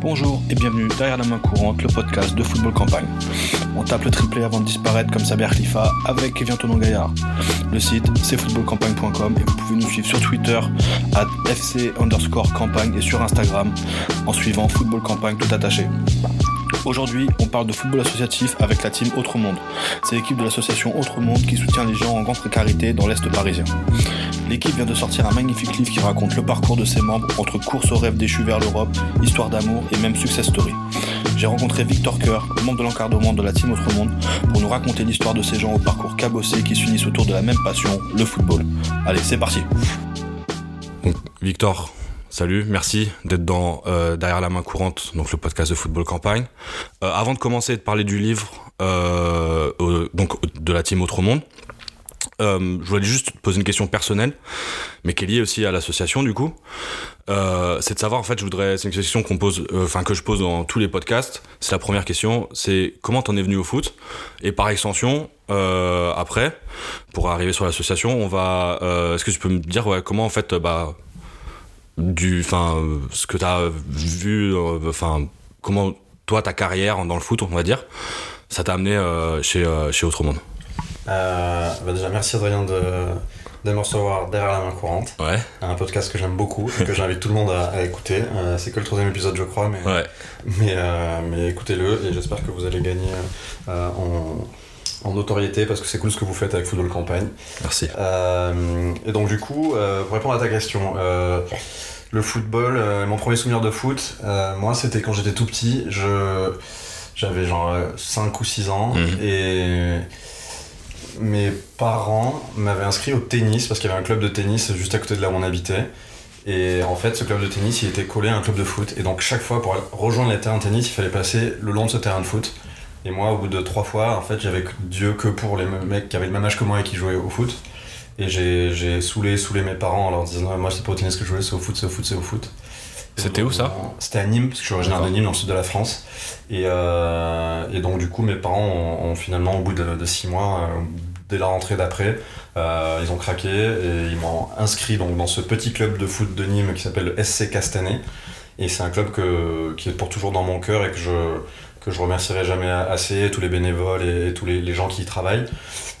Bonjour et bienvenue derrière la main courante, le podcast de football campagne. On tape le triplé avant de disparaître comme Saber Khalifa avec Kevin Tonon Gaillard. Le site c'est footballcampagne.com et vous pouvez nous suivre sur Twitter à FC underscore campagne et sur Instagram en suivant Football Campagne tout attaché. Aujourd'hui, on parle de football associatif avec la team Autre Monde. C'est l'équipe de l'association Autre Monde qui soutient les gens en grande précarité dans l'Est parisien. L'équipe vient de sortir un magnifique livre qui raconte le parcours de ses membres entre course au rêve déchu vers l'Europe, histoire d'amour et même success story. J'ai rencontré Victor Coeur, membre de l'encadrement de la team Autre Monde, pour nous raconter l'histoire de ces gens au parcours cabossé qui s'unissent autour de la même passion, le football. Allez, c'est parti Victor, Salut, merci d'être dans euh, Derrière la main courante, donc le podcast de football campagne. Euh, avant de commencer de parler du livre, euh, donc de la team Autre Monde, je voulais juste te poser une question personnelle, mais qui est liée aussi à l'association du coup. c'est de savoir en fait, je voudrais, c'est une question qu'on pose, enfin que je pose dans tous les podcasts. C'est la première question, c'est comment t'en es venu au foot? Et par extension, après, pour arriver sur l'association, on va, est-ce que tu peux me dire comment en fait, bah du enfin ce que tu as vu euh, enfin comment toi ta carrière dans le foot on va dire ça t'a amené euh, chez euh, chez Autre Monde. Bah déjà merci Adrien de de me recevoir derrière la main courante. Ouais. un podcast que j'aime beaucoup et que j'invite tout le monde à, écouter. C'est que le troisième épisode je crois mais mais, mais écoutez-le et j'espère que vous allez gagner en en notoriété parce que c'est cool ce que vous faites avec Football Campagne. Merci. et donc du coup, pour répondre à ta question, le football, euh, mon premier souvenir de foot, euh, moi c'était quand j'étais tout petit, je j'avais genre 5 ou 6 ans mhm. et mes parents m'avaient inscrit au tennis parce qu'il y avait un club de tennis juste à côté de là où on habitait. Et en fait, ce club de tennis, il était collé à un club de foot. Et donc, chaque fois, pour rejoindre les terrains de tennis, il fallait passer le long de ce terrain de foot. Et moi, au bout de trois fois, en fait, j'avais Dieu que pour les mecs qui avaient le même âge que moi et qui jouaient au foot. Et j'ai saoulé, saoulé mes parents en leur disant moi c'est pas au tennis que je voulais, c'est au foot, c'est au foot, c'est au foot. C'était où ça? C'était à Nîmes, parce que je suis originaire de Nîmes, dans le sud de la France. Et, euh, et donc du coup mes parents ont, finalement au bout de, six mois, euh, dès la rentrée d'après, euh, ils ont craqué et ils m'ont inscrit donc, dans ce petit club de foot de Nîmes qui s'appelle le SC Castanet. Et c'est un club que, qui est pour toujours dans mon cœur et que je, que je remercierai jamais assez, tous les bénévoles et, tous les, gens qui y travaillent,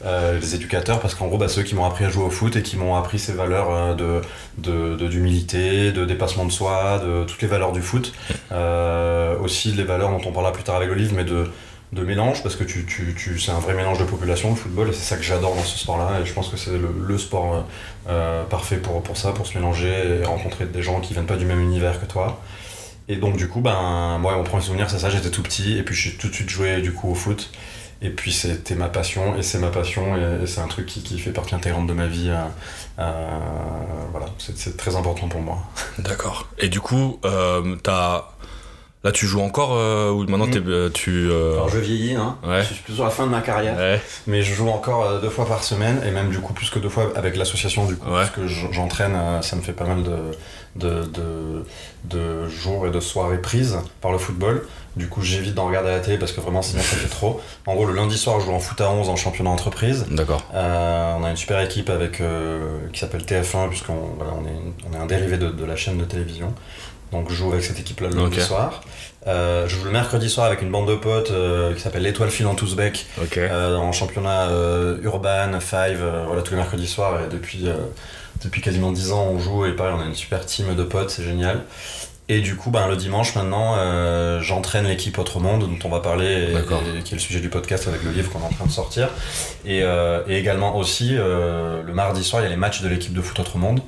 euh, les éducateurs, parce qu'en gros, bah, ceux qui m'ont appris à jouer au foot et qui m'ont appris ces valeurs euh, de, d'humilité, de, dépassement de soi, de toutes les valeurs du foot, euh, aussi les valeurs dont on parlera plus tard avec le mais de, de mélange, parce que tu, tu, tu c'est un vrai mélange de population, le football, et c'est ça que j'adore dans ce sport-là, et je pense que c'est le, sport parfait pour, pour ça, pour se mélanger et rencontrer des gens qui viennent pas du même univers que toi. Et donc, du coup, ben, moi, mon premier souvenir, c'est ça, j'étais tout petit, et puis je suis tout de suite joué, du coup, au foot. Et puis, c'était ma passion, et c'est ma passion, et, c'est un truc qui, fait partie intégrante de ma vie. Euh, euh, voilà, c'est très important pour moi. D'accord. Et du coup, euh, t'as Là, tu joues encore euh, ou maintenant mm. euh, tu. Euh, Alors, je vieillis, hein. Je suis plus sur la fin de ma carrière. Mais je joue encore deux fois par semaine et même du coup plus que deux fois avec l'association du coup parce que j'entraîne. ça me fait pas mal de de, de, de, jours et de soirées prises par le football. Du coup, j'évite d'en regarder à la télé parce que vraiment sinon ça fait trop. En gros, le lundi soir, je joue en foot à 11 en championnat entreprise. D'accord. on a une super équipe avec qui s'appelle TF1 puisqu'on voilà, on est, on est un dérivé de, de la chaîne de télévision. Donc je joue avec cette équipe-là le lundi soir. Euh, je joue le mercredi soir avec une bande de potes euh, qui s'appelle l'Étoile filante Ouzbek euh, en championnat urban, five, voilà tous les mercredis soirs et depuis, depuis quasiment 10 ans on joue et pareil on a une super team de potes, c'est génial. Et du coup, ben, le dimanche maintenant, j'entraîne l'équipe Autre Monde, dont on va parler, et, qui est le sujet du podcast avec le livre qu'on est en train de sortir. Et, et également aussi, le mardi soir, il y a les matchs de l'équipe de foot Autre Monde.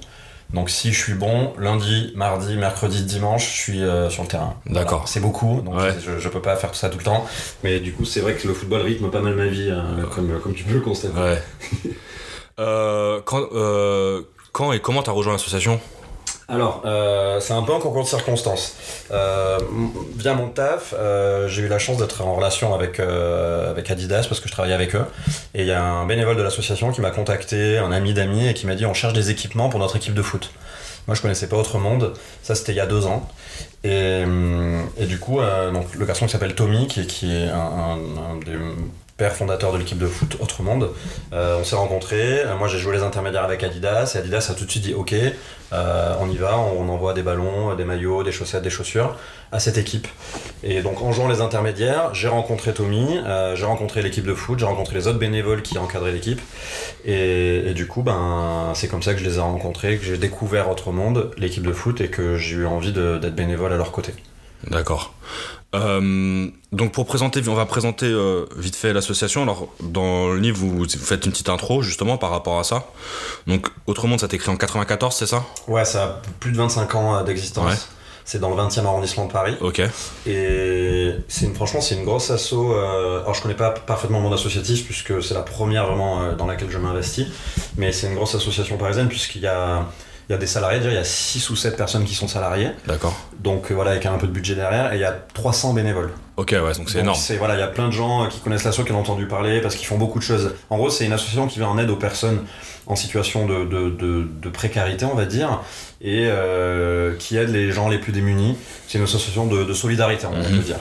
Donc si je suis bon, lundi, mardi, mercredi, dimanche, je suis euh, sur le terrain. D'accord. C'est beaucoup, donc je, je peux pas faire tout ça tout le temps. Mais du coup, c'est vrai que le football rythme pas mal ma vie, hein, comme, comme tu peux le constater. Ouais. Euh, quand, euh, quand et comment tu as rejoint l'association? Alors, euh, c'est un peu un concours de circonstances. Euh, via mon taf, euh, j'ai eu la chance d'être en relation avec, Adidas parce que je travaillais avec eux. Et il y a un bénévole de l'association qui m'a contacté, un ami d'amis, et qui m'a dit on cherche des équipements pour notre équipe de foot. Moi, je connaissais pas Autre Monde. Ça, c'était il y a deux ans. Et, du coup, le garçon qui s'appelle Tommy, qui, qui est un, des fondateur de l'équipe de foot Autre Monde. on s'est rencontrés. Moi, j'ai joué les intermédiaires avec Adidas et Adidas a tout de suite dit OK, on y va, on, envoie des ballons, des maillots, des chaussettes, des chaussures à cette équipe. Et donc, en jouant les intermédiaires, j'ai rencontré Tommy, j'ai rencontré l'équipe de foot, j'ai rencontré les autres bénévoles qui encadraient l'équipe. Et, et, du coup, ben, c'est comme ça que je les ai rencontrés, que j'ai découvert Autre Monde, l'équipe de foot, et que j'ai eu envie d'être bénévole à leur côté. D'accord. Euh, donc pour présenter, on va présenter euh, vite fait l'association. Alors dans le livre, vous, faites une petite intro justement par rapport à ça. Donc Autrement, ça a été créé en 94, c'est ça? Ouais, ça a plus de 25 ans euh, d'existence. C'est dans le 20e arrondissement de Paris. Ok. Et c'est une, franchement, c'est une grosse asso. alors je connais pas parfaitement le monde associatif puisque c'est la première vraiment dans laquelle je m'investis. Mais c'est une grosse association parisienne puisqu'il y a il y a des salariés, déjà il y a 6 ou 7 personnes qui sont salariées. D'accord. Donc euh, voilà, avec un peu de budget derrière, et il y a 300 bénévoles. Ok, ouais, donc c'est énorme. Voilà, il y a plein de gens qui connaissent l'asso, qui ont entendu parler, parce qu'ils font beaucoup de choses. En gros, c'est une association qui vient en aide aux personnes en situation de, de, de, précarité, on va dire, et euh, qui aide les gens les plus démunis. C'est une association de, solidarité, on va mhm. dire.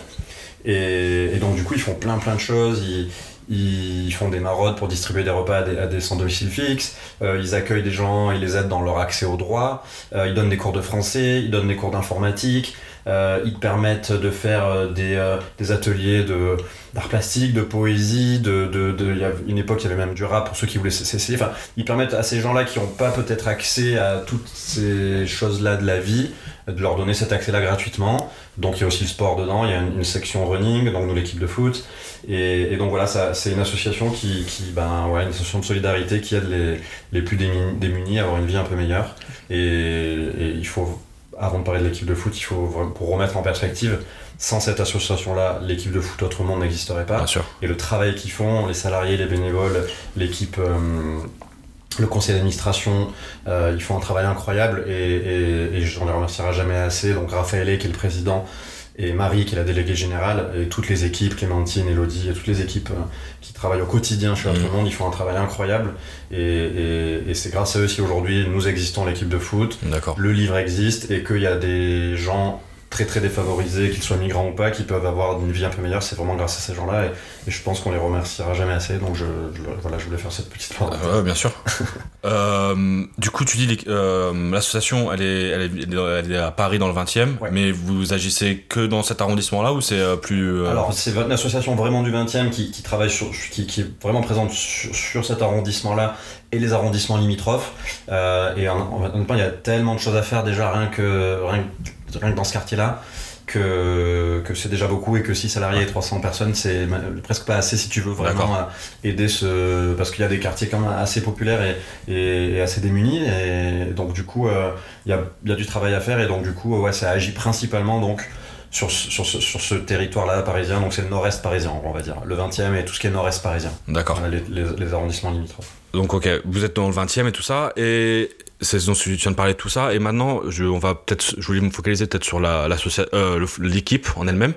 Et, et, donc du coup, ils font plein plein de choses. Ils, ils font des maraudes pour distribuer des repas à des, sans domicile fixe, euh, ils accueillent des gens, ils les aident dans leur accès au droit, euh, ils donnent des cours de français, ils donnent des cours d'informatique, euh, ils permettent de faire des, des ateliers de, d'art plastique, de poésie, de, de, de, y a une époque il y avait même du rap pour ceux qui voulaient s'essayer. Enfin, ils permettent à ces gens-là qui n'ont pas peut-être accès à toutes ces choses-là de la vie, de leur donner cet accès-là gratuitement. Donc il y a aussi le sport dedans, il y a une, section running, donc nous l'équipe de foot. Et, donc voilà, c'est une association qui, qui ben ouais, une association de solidarité qui aide les, les plus démunis, à avoir une vie un peu meilleure. Et, et il faut, avant de parler de l'équipe de foot, il faut pour remettre en perspective sans cette association-là, l'équipe de foot Autrement n'existerait pas. Et le travail qu'ils font, les salariés, les bénévoles, l'équipe, euh, le conseil d'administration, euh, ils font un travail incroyable et, et, et je ne les remercierai jamais assez. Donc Raphaël, qui est le président, et Marie, qui est la déléguée générale, et toutes les équipes, Clémentine, Elodie, et toutes les équipes euh, qui travaillent au quotidien chez Autre Monde, ils font un travail incroyable. Et, et c'est grâce à eux si aujourd'hui nous existons l'équipe de foot, le livre existe, et qu'il y a des gens très très défavorisés, qu'ils soient migrants ou pas, qui peuvent avoir une vie un peu meilleure, c'est vraiment grâce à ces gens-là. Et, je pense qu'on les remerciera jamais assez. Donc je, voilà, je voulais faire cette petite part. ouais, bien sûr. euh, du coup, tu dis euh, l'association, elle est, elle, est, à Paris dans le 20e, mais vous agissez que dans cet arrondissement-là ou c'est euh, plus. Euh, Alors, c'est une association vraiment du 20e qui, qui travaille sur, qui, qui, est vraiment présente sur, cet arrondissement-là et les arrondissements limitrophes. et honnêtement, il y a tellement de choses à faire déjà, rien que, rien que rien que dans ce quartier-là, que, que c'est déjà beaucoup et que 6 salariés et 300 personnes, c'est presque pas assez si tu veux vraiment euh, aider ce. Parce qu'il y a des quartiers quand même assez populaires et, et, assez démunis. Et donc, du coup, euh, il y, a, y, a, du travail à faire et donc, du coup, ouais, ça agit principalement donc, sur, sur, ce, sur ce territoire-là parisien. Donc, c'est le nord-est parisien, on va dire. Le 20e et tout ce qui est nord-est parisien. D'accord. Les, les, les, arrondissements limitrophes. Donc, ok, vous êtes dans le 20e et tout ça. Et c'est dont tu viens de parler de tout ça et maintenant je, on va peut-être je voulais me focaliser peut-être sur la, euh, l'équipe en elle-même.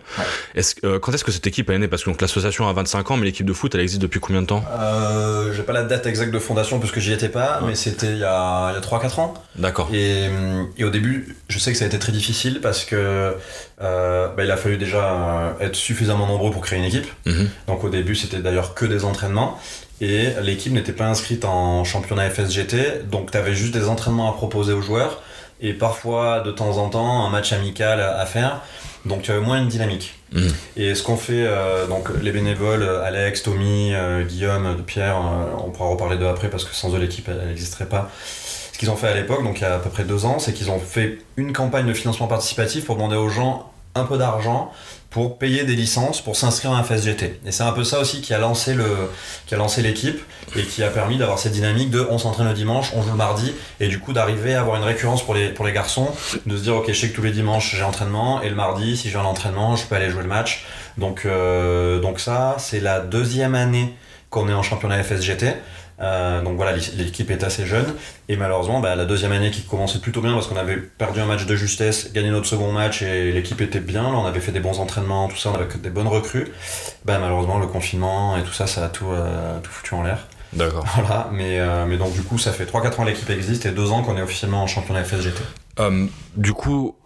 Euh, quand est-ce que cette équipe est née? Parce que l'association a 25 ans mais l'équipe de foot elle existe depuis combien de temps? Euh, j'ai pas la date exacte de fondation parce que j'y étais pas mais c'était il y a, il y a 3-4 ans. D'accord. Et, et, au début je sais que ça a été très difficile parce que euh, bah, il a fallu déjà être suffisamment nombreux pour créer une équipe. Mhm. donc au début c'était d'ailleurs que des entraînements et l'équipe n'était pas inscrite en championnat FSGT, donc tu avais juste des entraînements à proposer aux joueurs et parfois de temps en temps un match amical à faire. Donc tu avais moins une dynamique. Mmh. Et ce qu'on fait, euh, donc les bénévoles, Alex, Tommy, euh, Guillaume, Pierre, euh, on pourra reparler d'eux après parce que sans eux l'équipe elle n'existerait pas. Ce qu'ils ont fait à l'époque, donc il y a à peu près deux ans, c'est qu'ils ont fait une campagne de financement participatif pour demander aux gens un peu d'argent pour payer des licences pour s'inscrire à un FSGT. Et c'est un peu ça aussi qui a lancé le qui a lancé l'équipe et qui a permis d'avoir cette dynamique de on s'entraîne le dimanche, on joue le mardi et du coup d'arriver à avoir une récurrence pour les pour les garçons, de se dire OK, je sais que tous les dimanches j'ai entraînement et le mardi si j'ai un entraînement, je peux aller jouer le match. Donc euh, donc ça, c'est la deuxième année qu'on est en championnat FSGT. Euh, donc voilà, l'équipe est assez jeune. Et malheureusement, bah, la deuxième année qui commençait plutôt bien parce qu'on avait perdu un match de justesse, gagné notre second match et l'équipe était bien. Là, on avait fait des bons entraînements, tout ça, on avait des bonnes recrues. Bah, malheureusement, le confinement et tout ça, ça a tout, euh, tout foutu en l'air. D'accord. Voilà, mais, euh, mais donc du coup, ça fait 3-4 ans l'équipe existe et 2 ans qu'on est officiellement en championnat FSGT. du coup,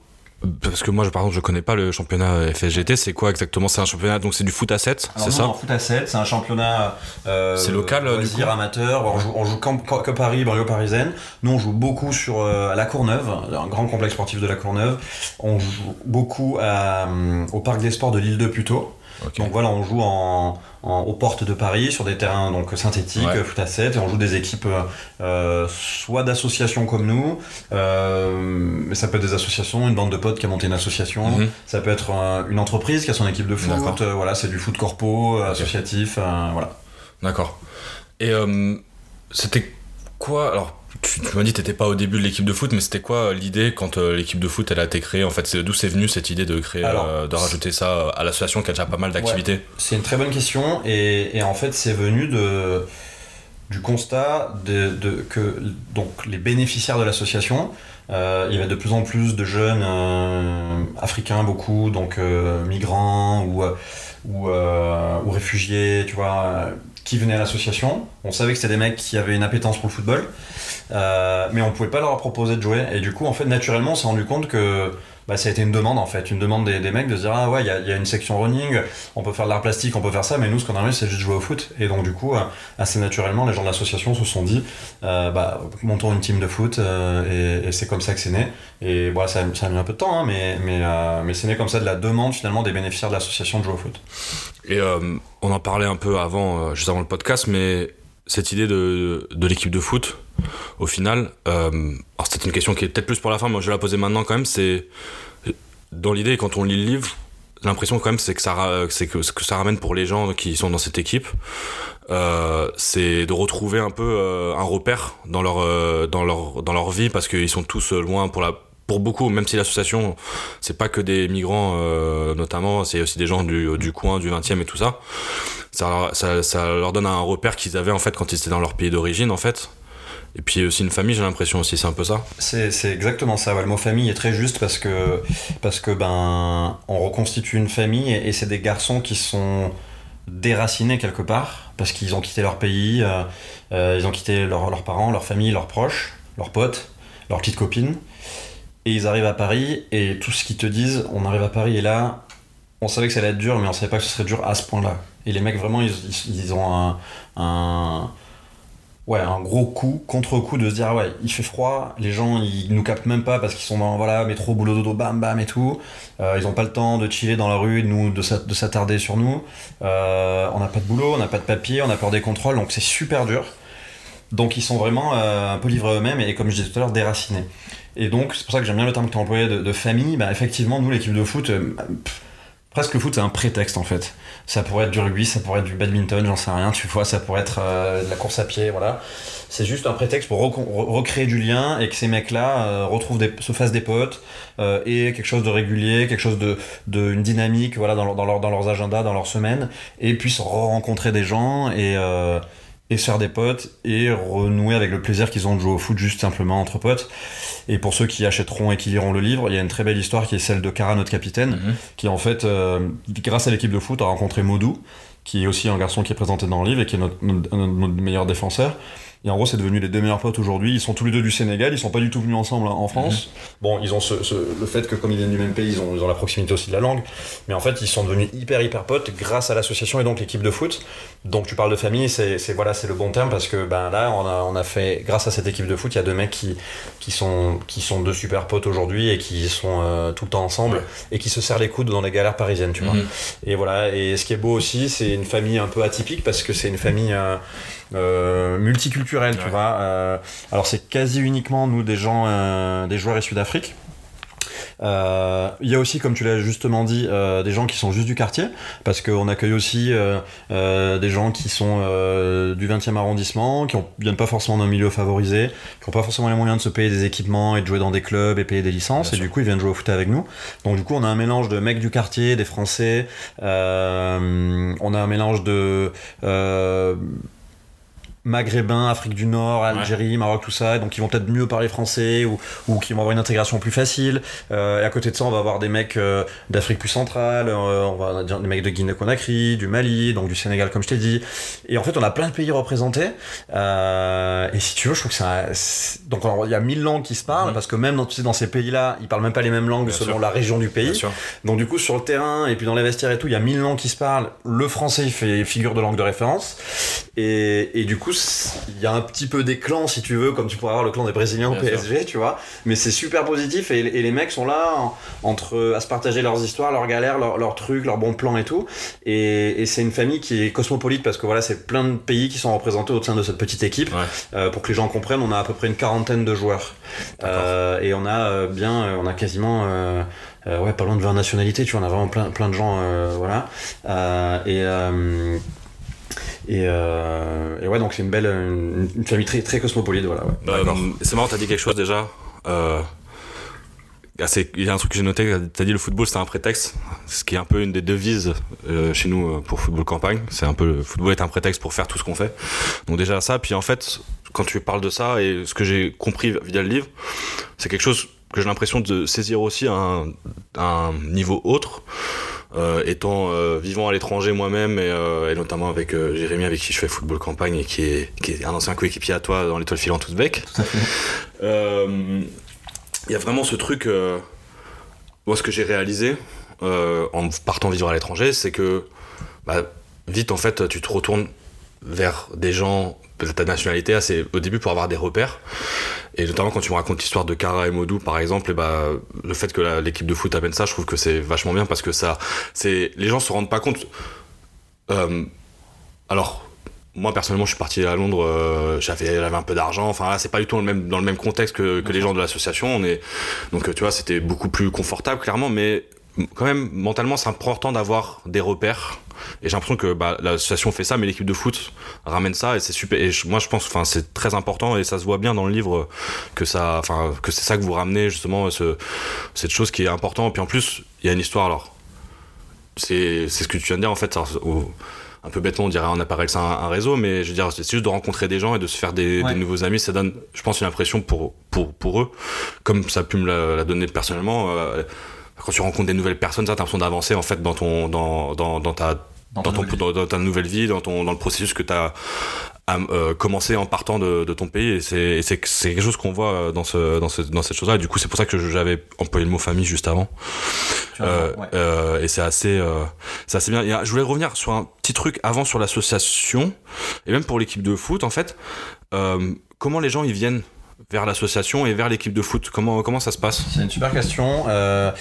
parce que moi, par exemple, je connais pas le championnat FSGT. C'est quoi exactement? C'est un championnat, donc c'est du foot à 7, c'est ça? foot à 7, c'est un championnat. Euh, c'est local, du amateur. On joue, on joue que, Paris, banlieue parisienne. Nous, on joue beaucoup sur à la Courneuve, un grand complexe sportif de la Courneuve. On joue beaucoup au parc des sports de l'île de Puteaux. Donc voilà, on joue en, aux portes de Paris sur des terrains donc synthétiques, foot à 7, et on joue des équipes euh, soit d'associations comme nous, euh, mais ça peut être des associations, une bande de potes qui a monté une association, mhm. ça peut être une entreprise qui a son équipe de foot, euh, voilà, c'est du foot corpo, associatif, voilà. D'accord. Et c'était quoi alors tu, m'as dit que t'étais pas au début de l'équipe de foot, mais c'était quoi euh, l'idée quand euh, l'équipe de foot elle a été créée En fait, d'où c'est venu cette idée de créer, euh, de rajouter ça à l'association qui a déjà pas mal d'activités? C'est une très bonne question et, en fait c'est venu de du constat de, que donc les bénéficiaires de l'association, il y avait de plus en plus de jeunes africains beaucoup, donc migrants ou ou, ou réfugiés, tu vois qui venaient à l'association. On savait que c'était des mecs qui avaient une appétence pour le football, euh, mais on pouvait pas leur proposer de jouer. Et du coup, en fait, naturellement, on s'est rendu compte que bah, ça a été une demande en fait, une demande des, mecs de se dire ah ouais, il y a, une section running, on peut faire de l'art plastique, on peut faire ça, mais nous ce qu'on a c'est juste jouer au foot. Et donc du coup, euh, assez naturellement, les gens de l'association se sont dit euh, bah, montons une team de foot et, c'est comme ça que c'est né. Et voilà, ça, ça, a mis un peu de temps, hein, mais, mais, mais c'est né comme ça de la demande finalement des bénéficiaires de l'association de jouer au foot. Et on en parlait un peu avant, juste avant le podcast, mais cette idée de, de l'équipe de foot, au final, euh, alors c'est une question qui est peut-être plus pour la fin, mais je vais la poser maintenant quand même, c'est dans l'idée, quand on lit le livre, l'impression quand même c'est que ça c'est que ce que ça ramène pour les gens qui sont dans cette équipe euh, c'est de retrouver un peu euh, un repère dans leur dans leur dans leur vie parce qu'ils sont tous loin pour la pour beaucoup, même si l'association, c'est pas que des migrants, euh, notamment, c'est aussi des gens du, coin, du 20e et tout ça. Ça, leur donne un repère qu'ils avaient en fait quand ils étaient dans leur pays d'origine en fait. Et puis aussi une famille, j'ai l'impression aussi, c'est un peu ça. C'est, exactement ça. le mot famille est très juste parce que parce que ben on reconstitue une famille et, c'est des garçons qui sont déracinés quelque part parce qu'ils ont quitté leur pays, euh, euh, ils ont quitté leurs parents, leur famille, leurs proches, leurs potes, leurs petites copines. Et ils arrivent à Paris et tout ce qu'ils te disent, on arrive à Paris et là, on savait que ça allait être dur, mais on savait pas que ce serait dur à ce point-là. Et les mecs, vraiment, ils, ont un gros coup, contre-coup de se dire, ah ouais, il fait froid, les gens, ils nous captent même pas parce qu'ils sont dans, voilà, métro, boulot, dodo, bam, bam et tout. Euh, ils ont pas le temps de chiller dans la rue, de, nous, de, s'attarder sur nous. Euh, on n'a pas de boulot, on n'a pas de papier, on a peur des contrôles, donc c'est super dur. Donc ils sont vraiment euh, un peu livrés eux-mêmes et, comme je disais tout à l'heure, déracinés. Et donc, c'est pour ça que j'aime bien le terme que tu as employé de, famille. Bah, effectivement, nous, l'équipe de foot, presque le foot, c'est un prétexte en fait. Ça pourrait être du rugby, ça pourrait être du badminton, j'en sais rien, tu vois, ça pourrait être euh, de la course à pied, voilà. C'est juste un prétexte pour recréer du lien et que ces mecs-là euh, retrouvent des, se fassent des potes euh, et quelque chose de régulier, quelque chose de, une dynamique, voilà, dans, dans, leur, dans leurs agendas, dans leurs semaines, et puissent rencontrer des gens et et se faire des potes et renouer avec le plaisir qu'ils ont de jouer au foot juste simplement entre potes. Et pour ceux qui achèteront et qui liront le livre, il y a une très belle histoire qui est celle de Cara, notre capitaine, mhm. qui en fait, euh, grâce à l'équipe de foot, a rencontré Modou, qui est aussi un garçon qui est présenté dans le livre et qui est notre, notre meilleur défenseur. Et en gros, c'est devenu les deux meilleurs potes aujourd'hui. Ils sont tous les deux du Sénégal, ils sont pas du tout venus ensemble en France. Mhm. Bon, ils ont ce, le fait que comme ils viennent du même pays, ils ont, ils ont, la proximité aussi de la langue. Mais en fait, ils sont devenus hyper hyper potes grâce à l'association et donc l'équipe de foot. Donc tu parles de famille, c'est voilà, c'est le bon terme parce que ben là, on a, on a fait grâce à cette équipe de foot, il y a deux mecs qui qui sont qui sont deux super potes aujourd'hui et qui sont euh, tout le temps ensemble et qui se serrent les coudes dans les galères parisiennes, tu vois. Mhm. Et voilà. Et ce qui est beau aussi, c'est une famille un peu atypique parce que c'est une famille euh, euh, multiculturel, tu vois. Alors c'est quasi uniquement nous des gens, des joueurs issus d'Afrique. Euh, il y a aussi, comme tu l'as justement dit, euh, des gens qui sont juste du quartier, parce qu'on accueille aussi euh, des gens qui sont du 20e arrondissement, qui ne viennent pas forcément d'un milieu favorisé, qui n'ont pas forcément les moyens de se payer des équipements et de jouer dans des clubs et payer des licences, et du coup ils viennent jouer au foot avec nous. Donc du coup on a un mélange de mecs du quartier, des Français, on a un mélange de maghrébins, Afrique du Nord, Algérie, Maroc, tout ça, donc ils vont peut-être mieux parler français ou, ou qui vont avoir une intégration plus facile. Euh, et à côté de ça, on va avoir des mecs euh, d'Afrique plus centrale, euh, on va dire des mecs de Guinée-Conakry, du Mali, donc du Sénégal, comme je t'ai dit. Et en fait, on a plein de pays représentés. et si tu veux, je trouve que c'est donc il y a mille langues qui se parlent, mhm. parce que même dans, tu sais, dans ces pays-là, ils parlent même pas les mêmes langues selon la région du pays. Donc du coup, sur le terrain et puis dans les vestiaires et tout, il y a mille langues qui se parlent. Le français, il fait figure de langue de référence. Et, et du coup, il y a un petit peu des clans, si tu veux, comme tu pourrais avoir le clan des Brésiliens au PSG, tu vois. Mais c'est super positif et, les mecs sont là entre à se partager leurs histoires, leurs galères, leurs, trucs, leurs bons plans et tout. Et, c'est une famille qui est cosmopolite parce que voilà, c'est plein de pays qui sont représentés au sein de cette petite équipe. Euh, pour que les gens comprennent, on a à peu près une quarantaine de joueurs. Euh, et on a euh, bien, on a quasiment. ouais, pas loin de 20 nationalités, tu vois, on a vraiment plein, plein de gens, voilà. et, euh, et, ouais, donc c'est une belle, une, famille très, très cosmopolite, voilà. Ouais. c'est marrant, t'as dit quelque chose déjà. Euh, il y a un truc que j'ai noté, t'as dit le football c'est un prétexte, ce qui est un peu une des devises euh, chez nous pour football campagne. C'est un peu le football est un prétexte pour faire tout ce qu'on fait. Donc déjà ça, puis en fait quand tu parles de ça et ce que j'ai compris via le livre, c'est quelque chose que j'ai l'impression de saisir aussi à un, à un niveau autre. Euh, étant euh, vivant à l'étranger moi-même et, euh, et, notamment avec Jérémy avec qui je fais football campagne et qui est, qui est un ancien coéquipier à toi dans l'étoile filante Ouzbek. Tout à fait. Il y a vraiment ce truc, moi ce que j'ai réalisé en partant vivre à l'étranger, c'est que bah, vite en fait tu te retournes vers des gens de ta nationalité assez au début pour avoir des repères et notamment quand tu me racontes l'histoire de Kara et Modou par exemple et bah le fait que l'équipe de foot amène ça je trouve que c'est vachement bien parce que ça c'est les gens se rendent pas compte. Euh, alors moi personnellement je suis parti à Londres euh, j'avais j'avais un peu d'argent enfin là c'est pas du tout dans le même dans le même contexte que, que les gens de l'association on est donc tu vois c'était beaucoup plus confortable clairement mais quand même mentalement c'est important d'avoir des repères et j'ai l'impression que bah, l'association fait ça, mais l'équipe de foot ramène ça et c'est super. Et moi, je pense, enfin, c'est très important et ça se voit bien dans le livre que ça, enfin, que c'est ça que vous ramenez justement, ce, cette chose qui est importante. Et puis en plus, il y a une histoire alors. C'est, c'est ce que tu viens de dire en fait. un peu bêtement, on dirait on apparaît ça un, réseau, mais je veux dire, c'est juste de rencontrer des gens et de se faire des, nouveaux amis. Ça donne, je pense, une impression pour, pour, pour eux, comme ça a pu me la, donner personnellement. Euh, quand tu rencontres des nouvelles personnes, ça, t'as l'impression d'avancer en fait dans ton, dans, dans, dans ta dans, ton, dans, ta nouvelle vie, dans, ton, dans le processus que tu as euh, commencé en partant de, de ton pays. Et c'est quelque chose qu'on voit dans, ce, dans, ce, dans cette chose-là. Et du coup, c'est pour ça que j'avais employé le mot famille juste avant. Euh, euh, et c'est assez, euh, assez bien. je voulais revenir sur un petit truc avant sur l'association, et même pour l'équipe de foot, en fait. comment les gens ils viennent vers l'association et vers l'équipe de foot comment, comment ça se passe? C'est une super question. Euh,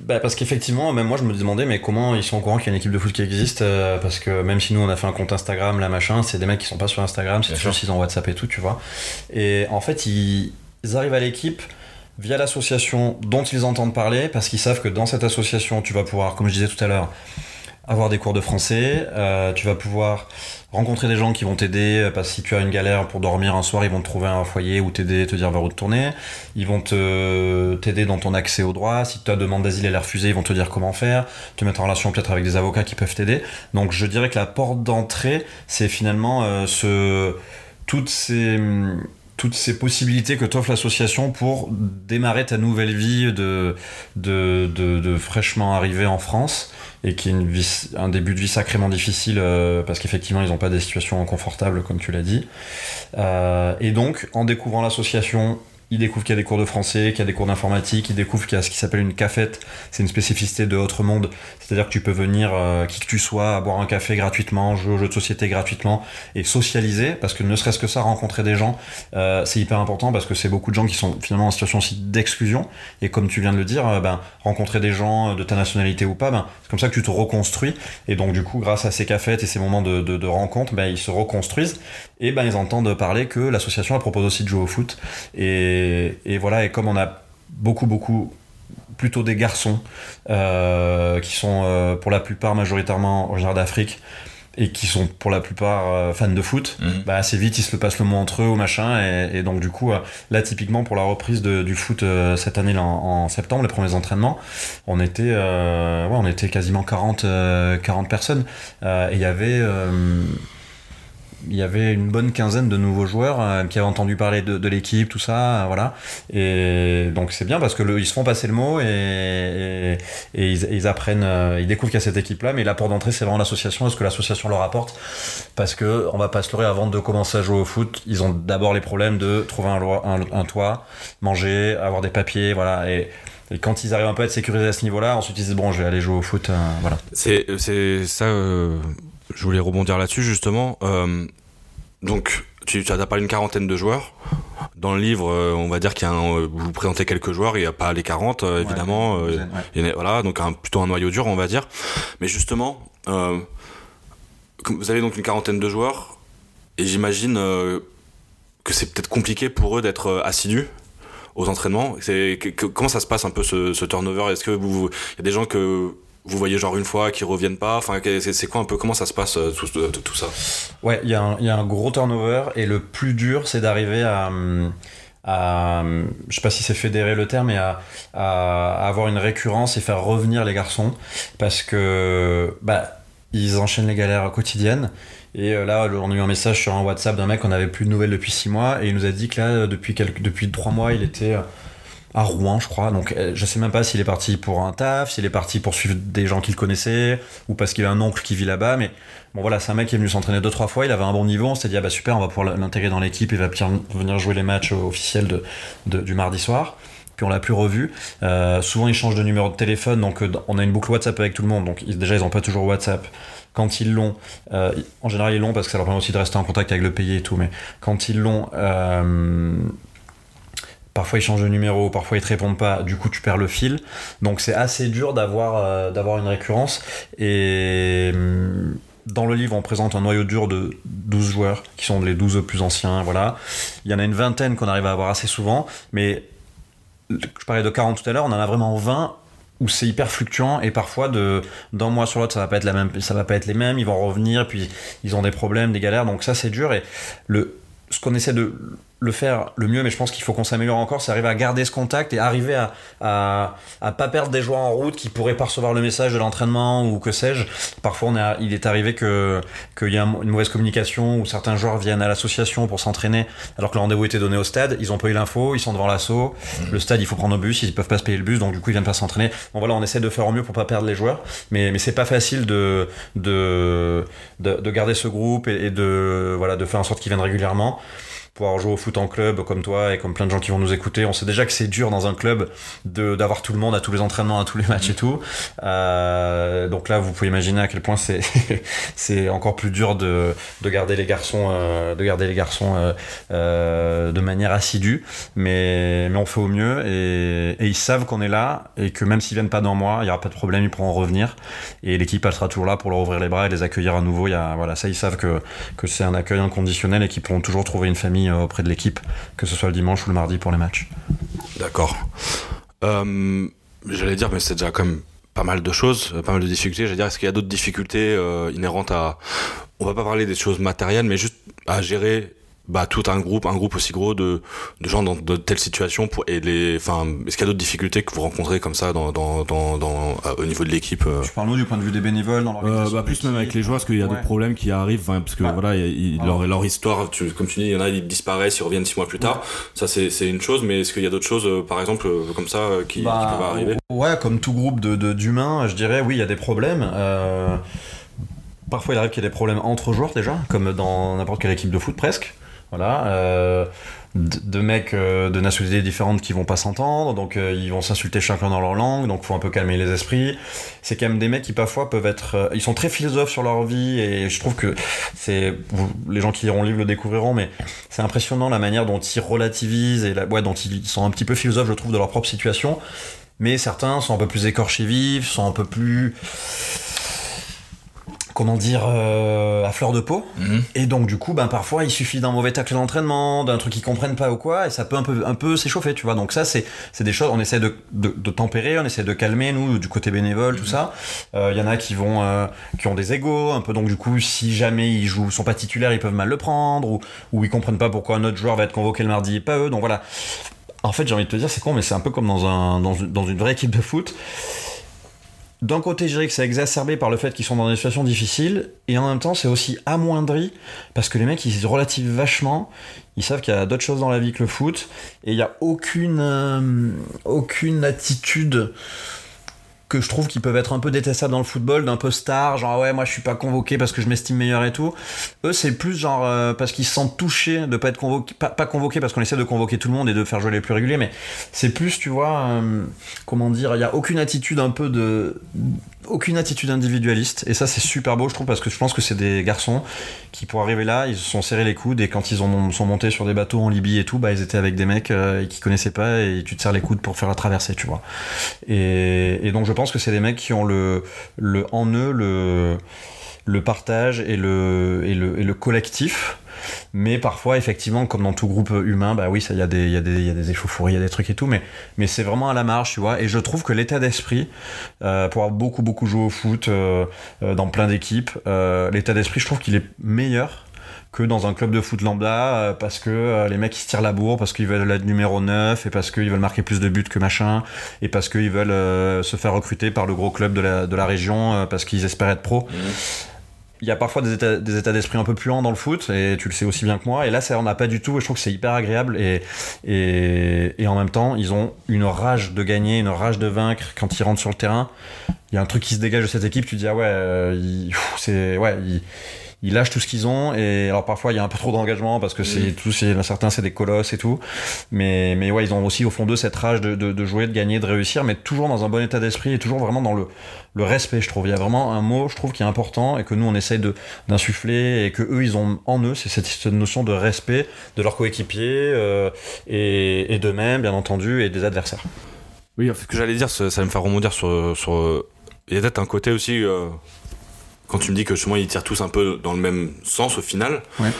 bah parce qu'effectivement, même moi je me demandais, mais comment ils sont au courant qu'il y a une équipe de foot qui existe euh, Parce que même si nous on a fait un compte Instagram, là machin, c'est des mecs qui sont pas sur Instagram, c'est juste ils ont WhatsApp et tout, tu vois. Et en fait, ils, ils arrivent à l'équipe via l'association dont ils entendent parler, parce qu'ils savent que dans cette association, tu vas pouvoir, comme je disais tout à l'heure, avoir des cours de français, euh, tu vas pouvoir rencontrer des gens qui vont t'aider euh, parce que si tu as une galère pour dormir un soir, ils vont te trouver un foyer ou t'aider, te dire vers où te tourner. Ils vont te t'aider dans ton accès au droit. Si ta demande d'asile est refusée, ils vont te dire comment faire, te mettre en relation peut-être avec des avocats qui peuvent t'aider. Donc je dirais que la porte d'entrée, c'est finalement euh, toutes ces toutes possibilités que t'offre l'association pour démarrer ta nouvelle vie de, de, de, fraîchement arrivé en France et qui est un début de vie sacrément difficile euh, parce qu'effectivement ils n'ont pas des situations confortables comme tu l'as dit. Euh, et donc en découvrant l'association, il découvre qu'il y a des cours de français, qu'il y a des cours d'informatique, il découvre qu'il y a ce qui s'appelle une cafette, c'est une spécificité de Autre Monde, c'est-à-dire que tu peux venir, euh, qui que tu sois, boire un café gratuitement, jouer aux jeux de société gratuitement et socialiser, parce que ne serait-ce que ça, rencontrer des gens, euh, c'est hyper important parce que c'est beaucoup de gens qui sont finalement en situation aussi d'exclusion, et comme tu viens de le dire, euh, ben, rencontrer des gens de ta nationalité ou pas, ben, c'est comme ça que tu te reconstruis, et donc du coup, grâce à ces cafettes et ces moments de, de, de rencontre, ben, ils se reconstruisent, et ben, ils entendent parler que l'association propose aussi de jouer au foot, et et, voilà, et comme on a beaucoup, beaucoup plutôt des garçons euh, qui sont euh, pour la plupart majoritairement originaires d'Afrique et qui sont pour la plupart euh, fans de foot, mhm. bah, assez vite ils se le passent le mot entre eux au machin et, donc du coup là typiquement pour la reprise du foot cette année en, septembre les premiers entraînements on était ouais, on était quasiment 40 40 personnes et il y avait il y avait une bonne quinzaine de nouveaux joueurs euh, qui avaient entendu parler de, l'équipe, tout ça, euh, voilà. Et donc c'est bien parce que ils se font passer le mot et, ils, apprennent, euh, ils découvrent qu'il y a cette équipe-là. Mais la porte d'entrée, c'est vraiment l'association, ce que l'association leur apporte. Parce que on va pas se leurrer avant de commencer à jouer au foot, ils ont d'abord les problèmes de trouver un, toit, manger, avoir des papiers, voilà. Et, quand ils arrivent un peu à être sécurisés à ce niveau-là, ensuite ils disent bon, je vais aller jouer au foot, voilà. C'est ça je voulais rebondir là-dessus justement. Euh, donc, tu, as parlé une quarantaine de joueurs. Dans le livre, euh, on va dire qu'il y a euh, vous présentez quelques joueurs, il n'y a pas les 40 évidemment. voilà, donc un, plutôt un noyau dur, on va dire. Mais justement, vous avez donc une quarantaine de joueurs, et j'imagine que c'est peut-être compliqué pour eux d'être assidus aux entraînements. comment ça se passe un peu ce, ce turnover? Est-ce que vous, il y a des gens que vous voyez genre une fois qui reviennent pas Enfin, c'est quoi un peu comment ça se passe euh, tout, tout, ça? Ouais, il y, a un gros turnover et le plus dur, c'est d'arriver à, à, je sais pas si c'est fédérer le terme, mais à, à, avoir une récurrence et faire revenir les garçons parce que bah ils enchaînent les galères quotidiennes. Et euh, là, on a eu un message sur un WhatsApp d'un mec qu'on n'avait plus de nouvelles depuis 6 mois et il nous a dit que là, depuis quelques, depuis 3 mois, il était à Rouen, je crois. Donc, euh, je sais même pas s'il est parti pour un taf, s'il est parti pour suivre des gens qu'il connaissait, ou parce qu'il a un oncle qui vit là-bas. Mais bon, voilà, c'est un mec qui est venu s'entraîner deux, trois fois. Il avait un bon niveau. On s'est dit, ah bah super, on va pouvoir l'intégrer dans l'équipe. Il va venir jouer les matchs officiels du mardi soir. Puis on l'a plus revu. Euh, souvent, il change de numéro de téléphone. Donc, euh, on a une boucle WhatsApp avec tout le monde. Donc, déjà, ils n'ont pas toujours WhatsApp quand ils l'ont, en général ils l'ont parce que ça leur permet aussi de rester en contact avec le pays et tout, mais quand ils l'ont, Parfois ils changent de numéro, parfois ils te répondent pas, du coup tu perds le fil. Donc c'est assez dur d'avoir euh, une récurrence. Et hum, dans le livre, on présente un noyau dur de 12 joueurs, qui sont les 12 plus anciens, voilà. Il y en a une vingtaine qu'on arrive à avoir assez souvent, mais je parlais de 40 tout à l'heure, on en a vraiment 20 où c'est hyper fluctuant et parfois de d'un mois sur l'autre ça va pas être ça va pas être les mêmes ils vont revenir puis ils ont des problèmes des galères donc ça c'est dur et le ce qu'on essaie de le faire le mieux, mais je pense qu'il faut qu'on s'améliore encore, c'est arriver à garder ce contact et arriver à, à, pas perdre des joueurs en route qui pourraient pas recevoir le message de l'entraînement ou que sais-je. Parfois, on il est arrivé que qu'il y a une mauvaise communication où certains joueurs viennent à l'association pour s'entraîner alors que le rendez-vous était donné au stade, ils ont pas eu l'info, ils sont devant l'assaut, mmh. le stade il faut prendre le bus, ils peuvent pas se payer le bus, donc du coup ils viennent pas s'entraîner. Bon voilà, on essaie de faire au mieux pour pas perdre les joueurs, mais mais c'est pas facile de de, de garder ce groupe et, et de voilà de faire en sorte qu'ils viennent régulièrement pouvoir jouer au foot en club comme toi et comme plein de gens qui vont nous écouter. On sait déjà que c'est dur dans un club d'avoir tout le monde à tous les entraînements, à tous les matchs et tout. Euh, donc là, vous pouvez imaginer à quel point c'est c'est encore plus dur de, de garder les garçons euh, de garder les garçons euh, euh de manière assidue. Mais mais on fait au mieux et, et ils savent qu'on est là et que même s'ils viennent pas dans moi, il y aura pas de problème, ils pourront revenir et l'équipe elle sera toujours là pour leur ouvrir les bras et les accueillir à nouveau. Il y a voilà ça ils savent que que c'est un accueil inconditionnel et qu'ils pourront toujours trouver une famille euh, auprès de l'équipe, que ce soit le dimanche ou le mardi pour les matchs. D'accord. Euh, j'allais dire, mais c'est déjà quand même pas mal de choses, pas mal de difficultés. J'allais dire, est-ce qu'il y a d'autres difficultés euh, inhérentes à. On va pas parler des choses matérielles, mais juste à gérer bah, tout un groupe, un groupe aussi gros de, de gens dans de telles situations pour, et les, enfin, est-ce qu'il y a d'autres difficultés que vous rencontrez comme ça dans, dans, dans, dans euh, au niveau de l'équipe euh Je parle nous du point de vue des bénévoles dans euh, bah, plus même avec les joueurs, parce qu'il y a d'autres problèmes qui arrivent, parce que voilà, leur, leur histoire, tu, comme tu dis, il y en a, ils disparaissent, ils reviennent six mois plus tard. Ça, c'est, c'est une chose, mais est-ce qu'il y a d'autres choses, par exemple, comme ça, qui, bah, qui peuvent arriver? Ouais, comme tout groupe de, d'humains, je dirais, oui, il y a des problèmes. Parfois, il arrive qu'il y ait des problèmes entre joueurs déjà, comme dans n'importe quelle équipe de foot presque. Voilà. Euh, deux mecs euh, de nationalités différentes qui vont pas s'entendre, donc euh, ils vont s'insulter chacun dans leur langue, donc faut un peu calmer les esprits. C'est quand même des mecs qui parfois peuvent être, ils sont très philosophes sur leur vie et je trouve que c'est, les gens qui liront le livre le découvriront, mais c'est impressionnant la manière dont ils relativisent et la, ouais, dont ils sont un petit peu philosophes, je trouve, de leur propre situation. Mais certains sont un peu plus écorchés vifs, sont un peu plus comment dire, euh, à fleur de peau. Mhm. Et donc, du coup, ben, parfois, il suffit d'un mauvais tacle d'entraînement, d'un truc qu'ils comprennent pas ou quoi, et ça peut un peu, un peu s'échauffer, tu vois. Donc, ça, c'est, c'est des choses, on essaie de, de, de, tempérer, on essaie de calmer, nous, du côté bénévole, tout mhm. ça. Il euh, y en a qui vont, euh, qui ont des égos, un peu, donc, du coup, si jamais ils jouent, sont pas titulaires, ils peuvent mal le prendre, ou, ou ils comprennent pas pourquoi un autre joueur va être convoqué le mardi et pas eux. Donc, voilà. En fait, j'ai envie de te dire, c'est con, mais c'est un peu comme dans, un, dans, dans une vraie équipe de foot d'un côté, je dirais que c'est exacerbé par le fait qu'ils sont dans des situations difficiles, et en même temps, c'est aussi amoindri parce que les mecs, ils se relativent vachement. Ils savent qu'il y a d'autres choses dans la vie que le foot, et il n'y a aucune, euh, aucune attitude que je trouve qu'ils peuvent être un peu détestables dans le football, d'un peu star, genre ouais moi je suis pas convoqué parce que je m'estime meilleur et tout. Eux c'est plus genre euh, parce qu'ils se sentent touchés de pas être convoqués, pas, convoqués parce qu'on essaie de convoquer tout le monde et de faire jouer les plus réguliers, mais c'est plus tu vois euh, comment dire, il y a aucune attitude un peu de aucune attitude individualiste et ça c'est super beau je trouve parce que je pense que c'est des garçons qui pour arriver là ils se sont serrés les coudes et quand ils ont, sont montés sur des bateaux en Libye et tout bah ils étaient avec des mecs euh, qui connaissaient pas et tu te serres les coudes pour faire la traversée tu vois. Et, et donc je pense que c'est des mecs qui ont le, le en eux le le partage et le, et le, et le collectif mais parfois, effectivement, comme dans tout groupe humain, bah oui, il y, a des, y, y a des échauffourées, il y a des trucs et tout, mais, mais c'est vraiment à la marge, tu vois. Et je trouve que l'état d'esprit, euh, pour avoir beaucoup, beaucoup joué au foot euh, euh, dans plein d'équipes, l'état d'esprit, je trouve qu'il est meilleur que dans un club de foot lambda parce que les mecs ils se tirent la bourre parce qu'ils veulent être numéro 9 et parce qu'ils veulent marquer plus de buts que machin et parce qu'ils veulent se faire recruter par le gros club de la, de la région parce qu'ils espèrent être pro. Mmh il y a parfois des états, des états d'esprit un peu plus lents dans le foot, et tu le sais aussi bien que moi. Et là, ça on a pas du tout. Et je trouve que c'est hyper agréable. Et, en même temps, ils ont une rage de gagner, une rage de vaincre quand ils rentrent sur le terrain. Il y a un truc qui se dégage de cette équipe. Tu te dis ah ouais, euh, c'est ouais. Il, ils lâchent tout ce qu'ils ont et alors parfois il y a un peu trop d'engagement parce que c'est tout certains c'est des colosses et tout. Mais mais ouais ils ont aussi au fond d'eux cette rage de, de, de, jouer de gagner de réussir mais toujours dans un bon état d'esprit et toujours vraiment dans le le respect je trouve. Il y a vraiment un mot je trouve qui est important et que nous on essaye de d'insuffler et que eux ils ont en eux c'est cette, cette, notion de respect de leurs coéquipiers euh, et, et d'eux-mêmes bien entendu et des adversaires. Oui ce que j'allais dire ça, ça va me faire rebondir sur sur il y a peut-être un côté aussi euh quand tu me dis que moi ils tirent tous un peu dans le même sens au final. Ouais.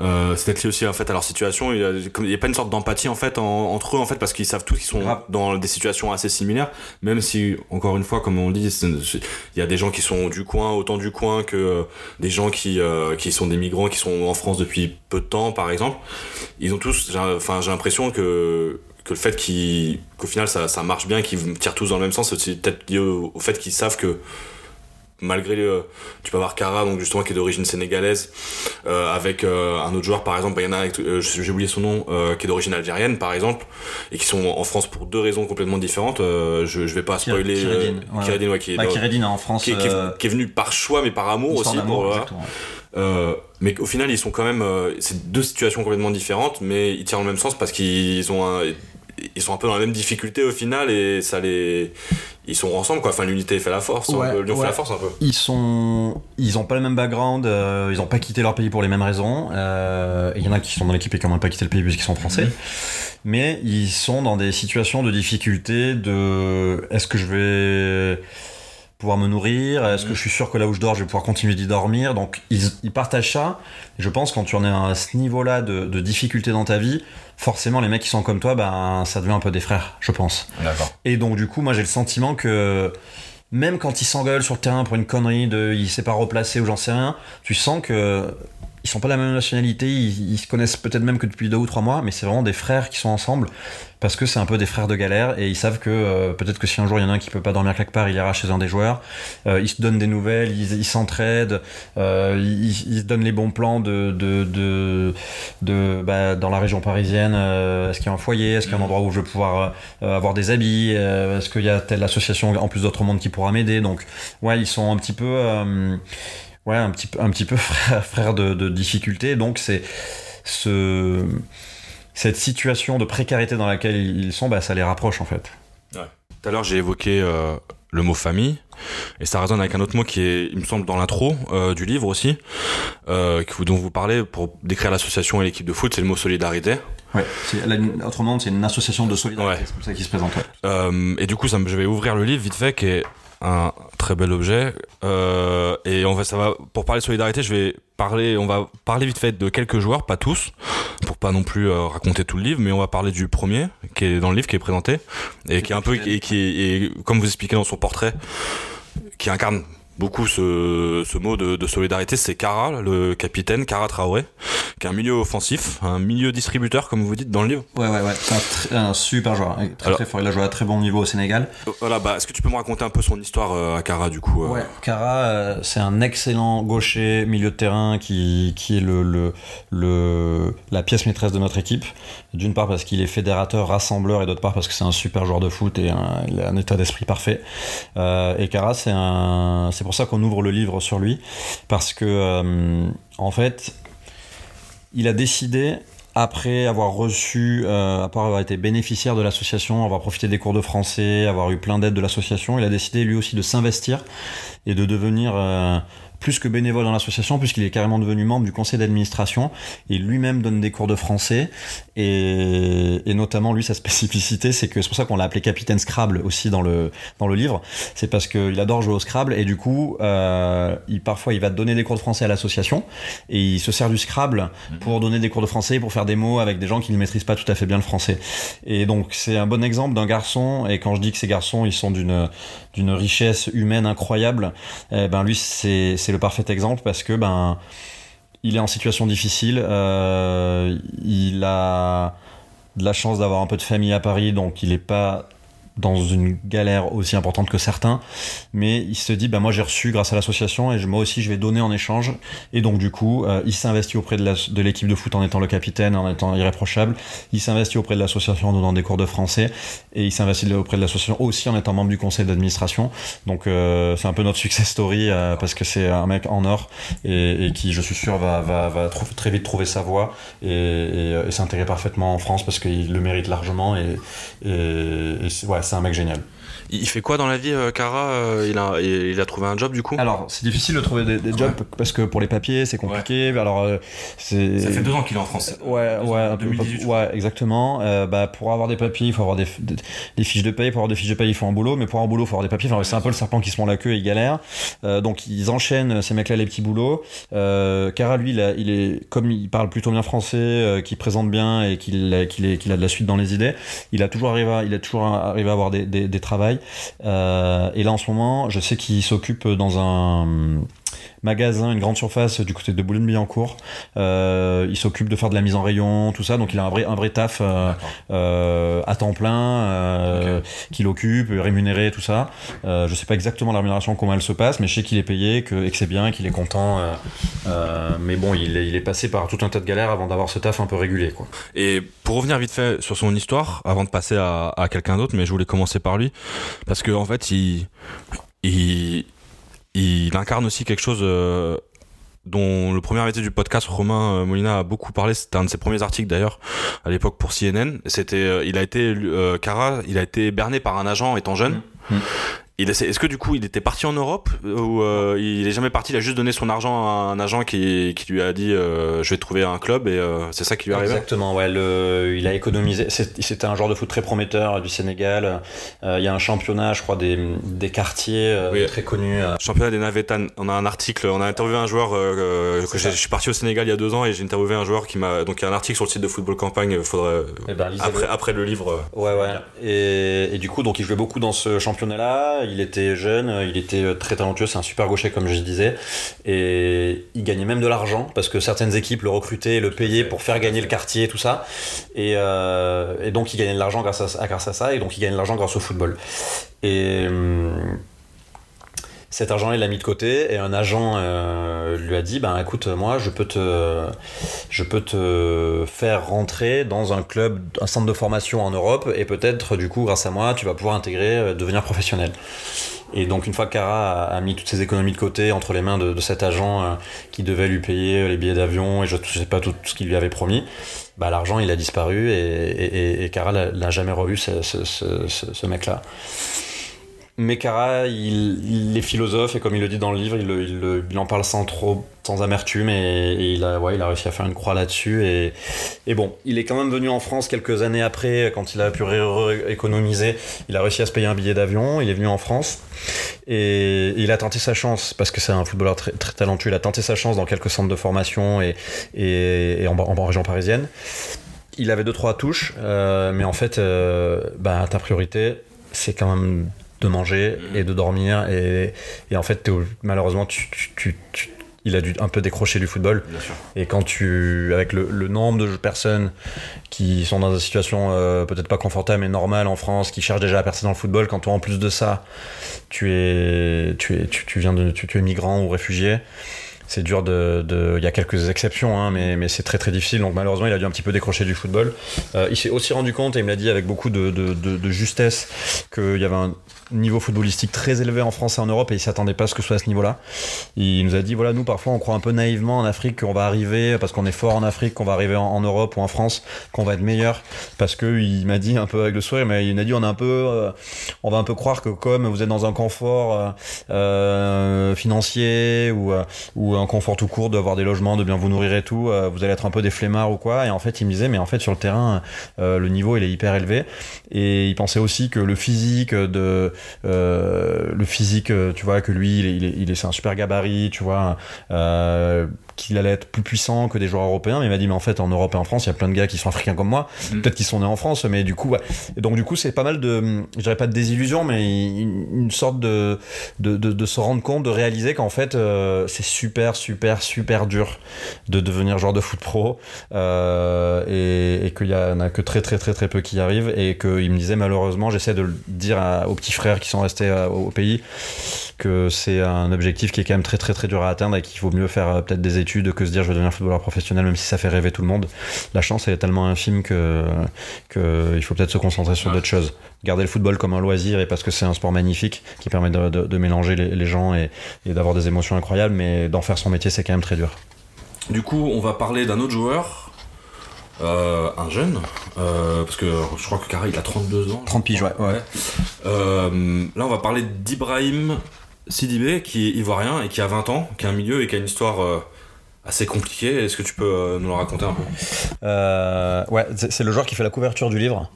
Euh, c'est peut-être lié aussi en fait à leur situation. Il n'y a, a, pas une sorte d'empathie en fait en, entre eux en fait parce qu'ils savent tous qu'ils sont ah. dans des situations assez similaires. Même si encore une fois, comme on dit, il y a des gens qui sont du coin, autant du coin que euh, des gens qui euh, qui sont des migrants qui sont en France depuis peu de temps, par exemple. Ils ont tous, enfin j'ai l'impression que que le fait qu'au final ça, ça marche bien, qu'ils tirent tous dans le même sens, c'est peut-être lié au, au fait qu'ils savent que malgré le, tu peux avoir Kara donc justement qui est d'origine sénégalaise euh, avec euh, un autre joueur par exemple il y en a euh, j'ai oublié son nom euh, qui est d'origine algérienne par exemple et qui sont en France pour deux raisons complètement différentes je, je vais pas spoiler Kiredine, ouais. Kiredine, ouais, qui est bah, Kiredine en France qui est, qui, est, qui est, venu par choix mais par amour aussi pour, ouais. mais au final ils sont quand même c'est deux situations complètement différentes mais ils tirent dans le même sens parce qu'ils ont un ils sont un peu dans la même difficulté au final et ça les ils sont ensemble quoi enfin l'unité fait la force ouais, peu, ouais. fait la force un peu ils sont ils ont pas le même background euh, ils ont pas quitté leur pays pour les mêmes raisons euh, il y en a qui sont dans l'équipe et qui ont même pas quitté le pays puisqu'ils sont français mmh. mais ils sont dans des situations de difficulté de est-ce que je vais pouvoir me nourrir Est-ce que je suis sûr que là où je dors, je vais pouvoir continuer d'y dormir? Donc, ils, ils, partagent ça. Et je pense quand tu en es à ce niveau-là de, de, difficulté dans ta vie, forcément, les mecs qui sont comme toi, ben, ça devient un peu des frères, je pense. Et donc, du coup, moi, j'ai le sentiment que même quand ils s'engueulent sur le terrain pour une connerie de il s'est pas replacé ou j'en sais rien, tu sens que ils sont pas de la même nationalité, ils, se connaissent peut-être même que depuis deux ou trois mois, mais c'est vraiment des frères qui sont ensemble parce que c'est un peu des frères de galère et ils savent que euh, peut-être que si un jour il y en a un qui peut pas dormir quelque part, il ira chez un des joueurs. Euh, ils se donnent des nouvelles, ils s'entraident, euh, ils, ils, se donnent les bons plans de, de, de, de bah, dans la région parisienne. Euh, est-ce qu'il y a un foyer Est-ce qu'il y a un endroit où je vais pouvoir euh, avoir des habits Est-ce qu'il y a telle association en plus d'autres monde qui pourra m'aider Donc ouais, ils sont un petit peu ouais, un petit peu, un petit peu frère, frère de, de difficulté. Donc c'est ce, cette situation de précarité dans laquelle ils sont, bah, ça les rapproche en fait. Ouais. Tout à l'heure, j'ai évoqué euh, le mot famille, et ça résonne avec un autre mot qui est, il me semble, dans l'intro euh, du livre aussi, euh, dont vous parlez pour décrire l'association et l'équipe de foot, c'est le mot solidarité. Ouais, autrement, c'est une association de solidarité, ouais. c'est comme ça qu'il se présente. Ouais. et du coup, ça, je vais ouvrir le livre vite fait, qui est un très bel objet. Euh, et on va, ça va, pour parler de solidarité, je vais parler, on va parler vite fait de quelques joueurs, pas tous, pour pas non plus euh, raconter tout le livre, mais on va parler du premier qui est dans le livre, qui est présenté et qui est un peu et qui est, et, comme vous expliquez dans son portrait, qui incarne beaucoup ce, ce mot de, de solidarité, c'est Kara, le capitaine, Kara Traoré, qui est un milieu offensif, un milieu distributeur, comme vous dites dans le livre. Ouais, ouais, ouais, c'est un, super joueur, hein, très très fort. Il a joué à très bon niveau au Sénégal. Euh, voilà, bah, est-ce que tu peux me raconter un peu son histoire euh, à Kara, du coup Ouais, Kara, c'est un excellent gaucher, milieu de terrain, qui, qui est le, le, le, la pièce maîtresse de notre équipe. D'une part parce qu'il est fédérateur, rassembleur, et d'autre part parce que c'est un super joueur de foot et un, il a un état d'esprit parfait. Euh, et Kara, c'est un, c'est pour ça qu'on ouvre le livre sur lui, parce que euh, en fait, il a décidé après avoir reçu, euh, après avoir été bénéficiaire de l'association, avoir profité des cours de français, avoir eu plein d'aides de l'association, il a décidé lui aussi de s'investir et de devenir euh, plus que bénévole dans l'association, puisqu'il est carrément devenu membre du conseil d'administration, et lui-même donne des cours de français, et, notamment lui, sa spécificité, c'est que c'est pour ça qu'on l'a appelé capitaine Scrabble aussi dans le, dans le livre, c'est parce qu'il adore jouer au Scrabble, et du coup, euh, il, parfois il va donner des cours de français à l'association, et il se sert du Scrabble pour donner des cours de français, pour faire des mots avec des gens qui ne maîtrisent pas tout à fait bien le français. Et donc c'est un bon exemple d'un garçon, et quand je dis que ces garçons, ils sont d'une d'une richesse humaine incroyable, eh ben lui c'est le parfait exemple parce que ben il est en situation difficile, euh, il a de la chance d'avoir un peu de famille à Paris, donc il n'est pas dans une galère aussi importante que certains, mais il se dit bah moi j'ai reçu grâce à l'association et moi aussi je vais donner en échange. Et donc du coup euh, il s'investit auprès de l'équipe de, foot en étant le capitaine, en étant irréprochable, il s'investit auprès de l'association en donnant des cours de français et il s'investit auprès de l'association aussi en étant membre du conseil d'administration. Donc euh, c'est un peu notre success story euh, parce que c'est un mec en or et, et, qui je suis sûr va, va, va très vite trouver sa voie et, et, et s'intégrer parfaitement en France parce qu'il le mérite largement et, et, ouais c'est un mec génial. Il fait quoi dans la vie, euh, Cara euh, il, a, il a trouvé un job du coup? Alors, c'est difficile de trouver des, des jobs parce que pour les papiers, c'est compliqué. Ouais. Alors, euh, c'est. Ça fait deux ans qu'il est en France. Ouais, ouais, un peu, ouais, exactement. Euh, bah, pour avoir des papiers, il faut avoir des, des, des, fiches de paye. Pour avoir des fiches de paye, il faut un boulot. Mais pour avoir un boulot, il faut avoir des papiers. Enfin, c'est un peu le serpent qui se prend la queue et il galère. donc, ils enchaînent ces mecs-là les petits boulots. Cara, lui, il, a, il, est comme il parle plutôt bien français, qu'il présente bien et qu'il qu'il qu'il a de la suite dans les idées. Il a toujours arrivé, à, il a toujours arrivé à avoir des, des, des travails. Euh, et là en ce moment, je sais qu'il s'occupe dans un magasin, une grande surface du côté de Boulogne-Billancourt. Euh, il s'occupe de faire de la mise en rayon, tout ça. Donc il a un vrai, un vrai taf euh, euh, à temps plein okay. qu'il occupe, rémunéré, tout ça. Je sais pas exactement la rémunération, comment elle se passe, mais je sais qu'il est payé que, et que c'est bien, qu'il est content. mais bon, il est, il est passé par tout un tas de galères avant d'avoir ce taf un peu régulier. Quoi. Et pour revenir vite fait sur son histoire, avant de passer à, à quelqu'un d'autre, mais je voulais commencer par lui, parce qu'en en fait, il, il, il incarne aussi quelque chose euh, dont le premier invité du podcast Romain euh, Molina a beaucoup parlé. C'était un de ses premiers articles d'ailleurs à l'époque pour CNN c'était euh, il a été Cara il a été berné par un agent étant jeune. Mmh. Est-ce que du coup il était parti en Europe ou euh, il est jamais parti Il a juste donné son argent à un agent qui, qui lui a dit euh, je vais trouver un club et euh, c'est ça qui lui est arrivé? Exactement, ouais. Le, il a économisé. C'était un joueur de foot très prometteur du Sénégal. Il y a un championnat, je crois, des, des quartiers oui. très connus. Championnat des Navetan. On a un article, on a interviewé un joueur que je suis parti au Sénégal il y a deux ans et j'ai interviewé un joueur qui m'a. Donc il y a un article sur le site de Football Campagne. Faudrait eh ben, après, après le livre. Ouais, ouais. Et, et, du coup, donc il jouait beaucoup dans ce il était jeune, il était très talentueux, c'est un super gaucher comme je disais, et il gagnait même de l'argent parce que certaines équipes le recrutaient, le payaient pour faire gagner le quartier, tout ça, et, euh, et donc il gagnait de l'argent grâce à, grâce à ça, et donc il gagnait de l'argent grâce au football. Et hum, cet argent il l'a mis de côté et un agent euh, lui a dit ben écoute moi je peux te je peux te faire rentrer dans un club un centre de formation en Europe et peut-être du coup grâce à moi tu vas pouvoir intégrer euh, devenir professionnel. Et donc une fois que Cara a, mis toutes ses économies de côté entre les mains de, cet agent euh, qui devait lui payer les billets d'avion et je ne sais pas tout, ce qu'il lui avait promis bah, l'argent il a disparu et, et, et Cara l'a jamais revu ce, ce, ce, ce mec là Mekara, il, il, est philosophe et comme il le dit dans le livre, il, en parle sans trop, sans amertume et, il, a, ouais, il a réussi à faire une croix là-dessus. Et, et, bon, il est quand même venu en France quelques années après, quand il a pu économiser. Il a réussi à se payer un billet d'avion, il est venu en France et, il a tenté sa chance parce que c'est un footballeur très, talentueux. Il a tenté sa chance dans quelques centres de formation et, en, en région parisienne. Il avait deux trois touches, euh, mais en fait, euh, bah, ta priorité, c'est quand même de manger mmh. et de dormir. Et, et en fait, malheureusement, tu, tu, tu, il a dû un peu décrocher du football. Et quand tu, avec le, le, nombre de personnes qui sont dans une situation euh, peut-être pas confortable mais normale en France, qui cherchent déjà à percer dans le football, quand toi en plus de ça, tu es, tu es, tu, viens de, tu, es migrant ou réfugié, c'est dur de, Il y a quelques exceptions, hein, mais, mais c'est très très difficile. Donc malheureusement, il a dû un petit peu décrocher du football. Euh, il s'est aussi rendu compte, et il me l'a dit avec beaucoup de, de, de justesse, qu'il y avait un niveau footballistique très élevé en France et en Europe et il s'attendait pas à ce que ce soit à ce niveau-là. Il nous a dit voilà, nous parfois on croit un peu naïvement en Afrique qu'on va arriver parce qu'on est fort en Afrique, qu'on va arriver en, Europe ou en France, qu'on va être meilleur parce que il m'a dit un peu avec le sourire, mais il m'a dit on a un peu, euh, on va un peu croire que comme vous êtes dans un confort euh, euh financier ou, euh, ou un confort tout court d'avoir des logements, de bien vous nourrir et tout, vous allez être un peu des flemmards ou quoi. Et en fait, il me disait mais en fait sur le terrain, le niveau il est hyper élevé et il pensait aussi que le physique de le physique, euh, tu vois, que lui, il est, il est, c'est un super gabarit, tu vois. Qu'il allait être plus puissant que des joueurs européens, mais il m'a dit mais en fait en Europe et en France il y a plein de gars qui sont africains comme moi, mm. peut-être qu'ils sont nés en France, mais du coup ouais. et donc du coup c'est pas mal de, je dirais pas de désillusion, mais une, sorte de de, de se rendre compte, de réaliser qu'en fait euh, c'est super super super dur de devenir joueur de foot pro euh, et, et qu'il y en a que très très très très peu qui y arrivent et qu'il me disait malheureusement j'essaie de le dire aux petits frères qui sont restés euh, au pays que c'est un objectif qui est quand même très très très dur à atteindre et qu'il vaut mieux faire peut-être des études que se dire je vais devenir footballeur professionnel, même si ça fait rêver tout le monde. La chance, elle est tellement infime que, que il faut peut-être se concentrer sur d'autres choses. Garder le football comme un loisir et parce que c'est un sport magnifique qui permet de, de, mélanger les, les, gens et, et d'avoir des émotions incroyables, mais d'en faire son métier, c'est quand même très dur. Du coup, on va parler d'un autre joueur. Euh, un jeune, euh, parce que je crois que Kara il a 32 ans. 30 piges, ouais. ouais. Euh, là, on va parler d'Ibrahim Sidibé, qui est ivoirien et qui a 20 ans, qui a un milieu et qui a une histoire euh, assez compliqué. Est-ce que tu peux euh, nous le raconter un peu? Euh, Ouais, c'est le joueur qui fait la couverture du livre.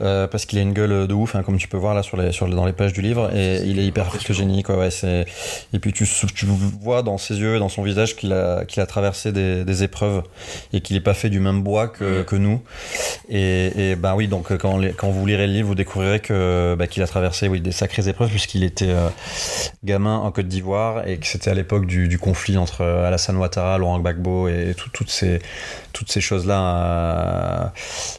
Euh, parce qu'il a une gueule de ouf, hein, comme tu peux voir là sur les, sur, dans les pages du livre. Et il est hyper photogénique. Ouais, ouais, et puis tu, tu vois dans ses yeux et dans son visage qu'il a, qu'il a traversé des, des épreuves et qu'il n'est pas fait du même bois que, que nous. Et, et bah oui, donc quand, les, quand vous lirez le livre, vous découvrirez que, bah, qu'il a traversé oui, des sacrées épreuves puisqu'il était euh, gamin en Côte d'Ivoire et que c'était à l'époque du, du, conflit entre Alassane Ouattara, Laurent Gbagbo et toutes ces, toutes ces choses-là euh,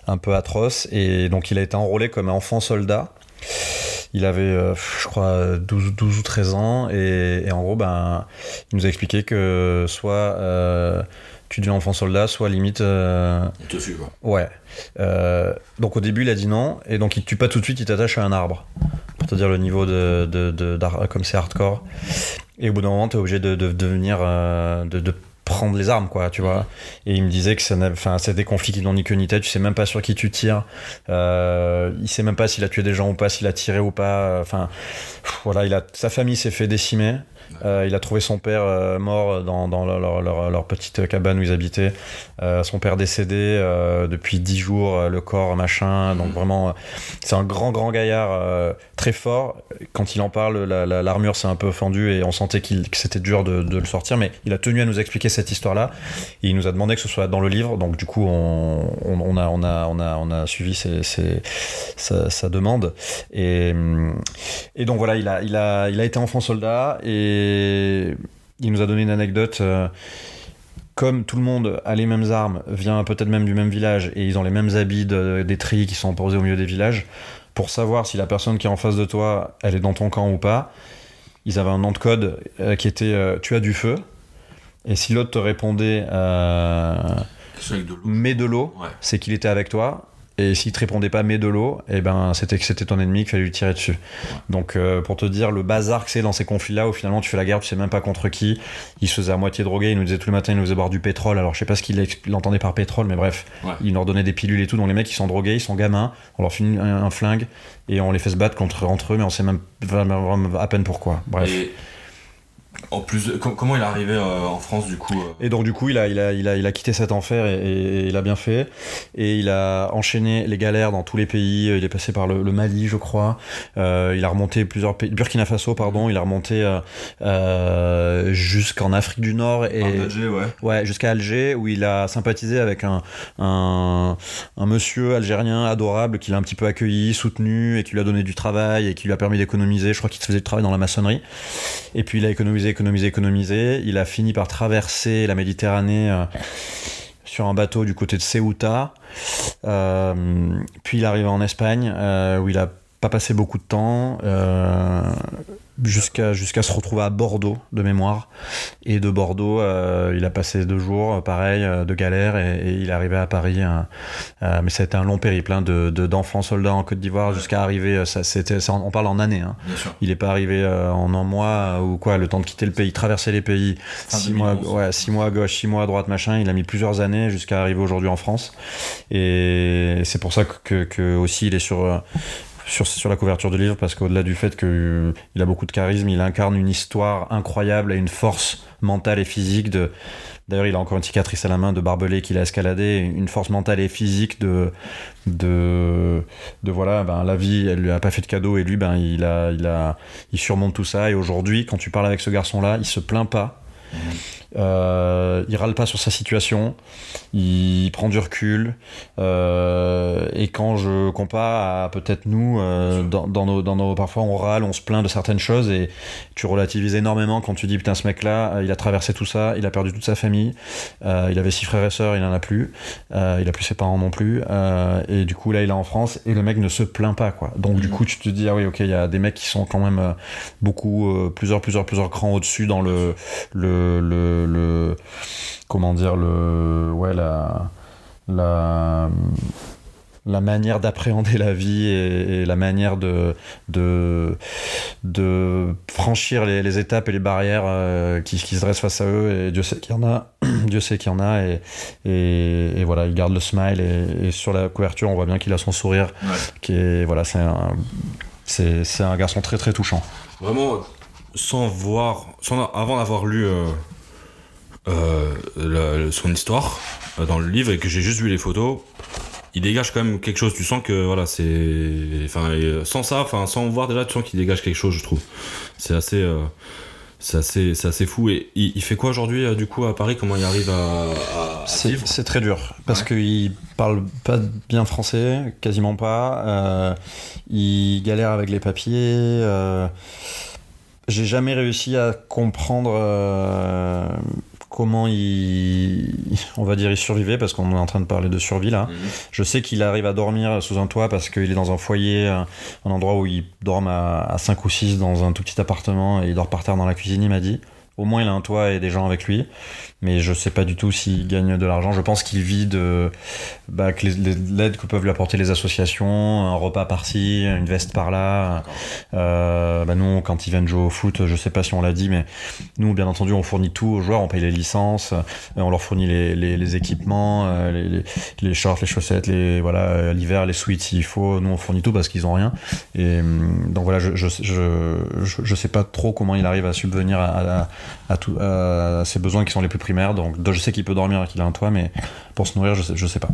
un peu atroces. Et donc il a été enrôlé comme enfant soldat. Il avait, euh, je crois, 12, 12, ou 13 ans. Et, en gros, ben, il nous a expliqué que soit euh, tu deviens enfant soldat, soit limite. Euh, il te suit, quoi. Ouais. Euh, donc au début, il a dit non, et donc il te tue pas tout de suite, il t'attache à un arbre. Pour te dire le niveau de. de, de comme c'est hardcore. Et au bout d'un moment, tu es obligé de, de devenir. de, de prendre les armes quoi tu vois. Et il me disait que ça enfin c'est des conflits qui n'ont ni queue ni tête tu sais même pas sur qui tu tires. Euh, il sait même pas s'il a tué des gens ou pas s'il a tiré ou pas enfin voilà il a sa famille s'est fait décimer euh, il a trouvé son père euh, mort dans, dans leur, leur, leur, petite cabane où ils habitaient. Euh, son père décédé depuis dix jours, le corps, machin. Donc mhm. vraiment, c'est un grand, grand gaillard très fort. Quand il en parle, l'armure la, s'est un peu fendue et on sentait qu'il que c'était dur de, de, le sortir. Mais il a tenu à nous expliquer cette histoire-là. Et il nous a demandé que ce soit dans le livre. Donc du coup, on, on, on a, on, a, on, a, on a suivi ses, ses, sa, sa, demande. Et, et donc voilà, il a, il, a, il a été enfant soldat et il nous a donné une anecdote. Euh, comme tout le monde a les mêmes armes, vient peut-être même du même village et ils ont les mêmes habits des tris qui sont posés au milieu des villages, pour savoir si la personne qui est en face de toi, elle est dans ton camp ou pas, ils avaient un nom de code euh, qui était euh, tu as du feu. Et si l'autre te répondait mets de l'eau, c'est qu'il était avec toi. Et s'il te répondait pas mais de l'eau, et eh ben c'était que c'était ton ennemi qu'il fallait lui tirer dessus. Donc euh, pour te dire le bazar que c'est dans ces conflits-là où finalement tu fais la guerre, tu sais même pas contre qui. Il se faisait à moitié drogué, il nous disait tous les matins il nous faisait boire du pétrole. Alors je sais pas ce qu'il entendait par pétrole, mais bref, il leur donnait des pilules et tout. Donc les mecs ils sont drogués, ils sont gamins, on leur finit un, flingue et on les fait se battre contre entre eux, mais on sait même à peine pourquoi. Bref. En plus, comment il est arrivé euh, en France du coup euh Et donc du coup, il a, il a, il a, il a quitté cet enfer et, il a bien fait. Et il a enchaîné les galères dans tous les pays. Il est passé par le, Mali, je crois. Euh, il a remonté plusieurs pays, Burkina Faso, pardon. Il a remonté jusqu'en Afrique du Nord et Alger, ouais. Ouais, jusqu'à Alger où il a sympathisé avec un, un, un monsieur algérien adorable qui l'a un petit peu accueilli, soutenu et qui lui a donné du travail et qui lui a permis d'économiser. Je crois qu'il faisait du travail dans la maçonnerie. Et puis il a économisé économiser, économiser. Il a fini par traverser la Méditerranée euh, sur un bateau du côté de Ceuta. Euh, puis il est arrivé en Espagne, euh, où il a pas passé beaucoup de temps jusqu'à jusqu'à se retrouver à Bordeaux de mémoire et de Bordeaux euh, il a passé deux jours pareil euh, de galère et, il est arrivé à Paris hein. euh, mais ça a été un long périple hein, de d'enfants soldats en Côte d'Ivoire jusqu'à arriver ça c'était on parle en années hein. il est pas arrivé en un mois ou quoi le temps de quitter le pays traverser les pays six mois ouais six mois à gauche six mois à droite machin il a mis plusieurs années jusqu'à arriver aujourd'hui en France et c'est pour ça que, que aussi il est sur sur, la couverture du livre parce qu'au-delà du fait qu'il euh, a beaucoup de charisme, il incarne une histoire incroyable et une force mentale et physique de. D'ailleurs, il a encore une cicatrice à la main de barbelé qu'il a escaladé, une force mentale et physique de, de, de voilà, ben, la vie, elle lui a pas fait de cadeau et lui, ben, il a, il a, il surmonte tout ça. Et aujourd'hui, quand tu parles avec ce garçon-là, il se plaint pas. Mmh. Euh, il râle pas sur sa situation, il prend du recul. Euh, et quand je compare à peut-être nous, euh, dans, nos, dans nos, parfois on râle, on se plaint de certaines choses et tu relativises énormément quand tu dis putain ce mec-là, il a traversé tout ça, il a perdu toute sa famille, il avait six frères et sœurs, il en a plus, il a plus ses parents non plus, et du coup là il est en France et le mec ne se plaint pas quoi. Donc du mm. coup tu te dis ah oui ok il y a des mecs qui sont quand même beaucoup plusieurs plusieurs plusieurs crans au-dessus dans le, le, le le, comment dire le ouais la la la manière d'appréhender la vie et, la manière de, de, de franchir les, étapes et les barrières euh, qui, qui, se dressent face à eux. Et Dieu sait qu'il y en a. Dieu sait qu'il y en a. Et, et, voilà, il garde le smile. Et, sur la couverture, on voit bien qu'il a son sourire. Qui est, voilà, c'est un, c'est, un garçon très très touchant. Vraiment, sans voir, sans, avant d'avoir lu. Euh, euh, son histoire euh, dans le livre et que j'ai juste vu les photos, il dégage quand même quelque chose. Tu sens que voilà, c'est, enfin, euh, sans ça, enfin, sans voir déjà, tu sens qu'il dégage quelque chose, je trouve. C'est assez, c'est assez, c'est assez fou. Et il, fait quoi aujourd'hui, du coup, à Paris? Comment il arrive à, à, C'est très dur parce qu'il parle pas bien français, quasiment pas. il galère avec les papiers. j'ai jamais réussi à comprendre comment il, on va dire, il survivait parce qu'on est en train de parler de survie là. Mhm. Je sais qu'il arrive à dormir sous un toit parce qu'il est dans un foyer, un, endroit où il dort à, à 5 ou 6 dans un tout petit appartement et il dort par terre dans la cuisine, il m'a dit. Au moins, il a un toit et des gens avec lui mais je sais pas du tout s'il gagne de l'argent. Je pense qu'il vit de bah, l'aide que peuvent lui apporter les associations, un repas par-ci, une veste par-là. Euh, bah nous, quand ils viennent jouer au foot, je sais pas si on l'a dit, mais nous, bien entendu, on fournit tout aux joueurs, on paye les licences, euh, on leur fournit les, les, équipements, euh, les, les, shorts, les chaussettes, les voilà, l'hiver, les suites s'il faut. Nous, on fournit tout parce qu'ils ont rien. Et donc voilà, je je, je, je, sais pas trop comment il arrive à subvenir à, à, à, à, ces besoins qui sont les plus donc je sais qu'il peut dormir et qu'il a un toit, mais pour se nourrir, je sais, je sais pas.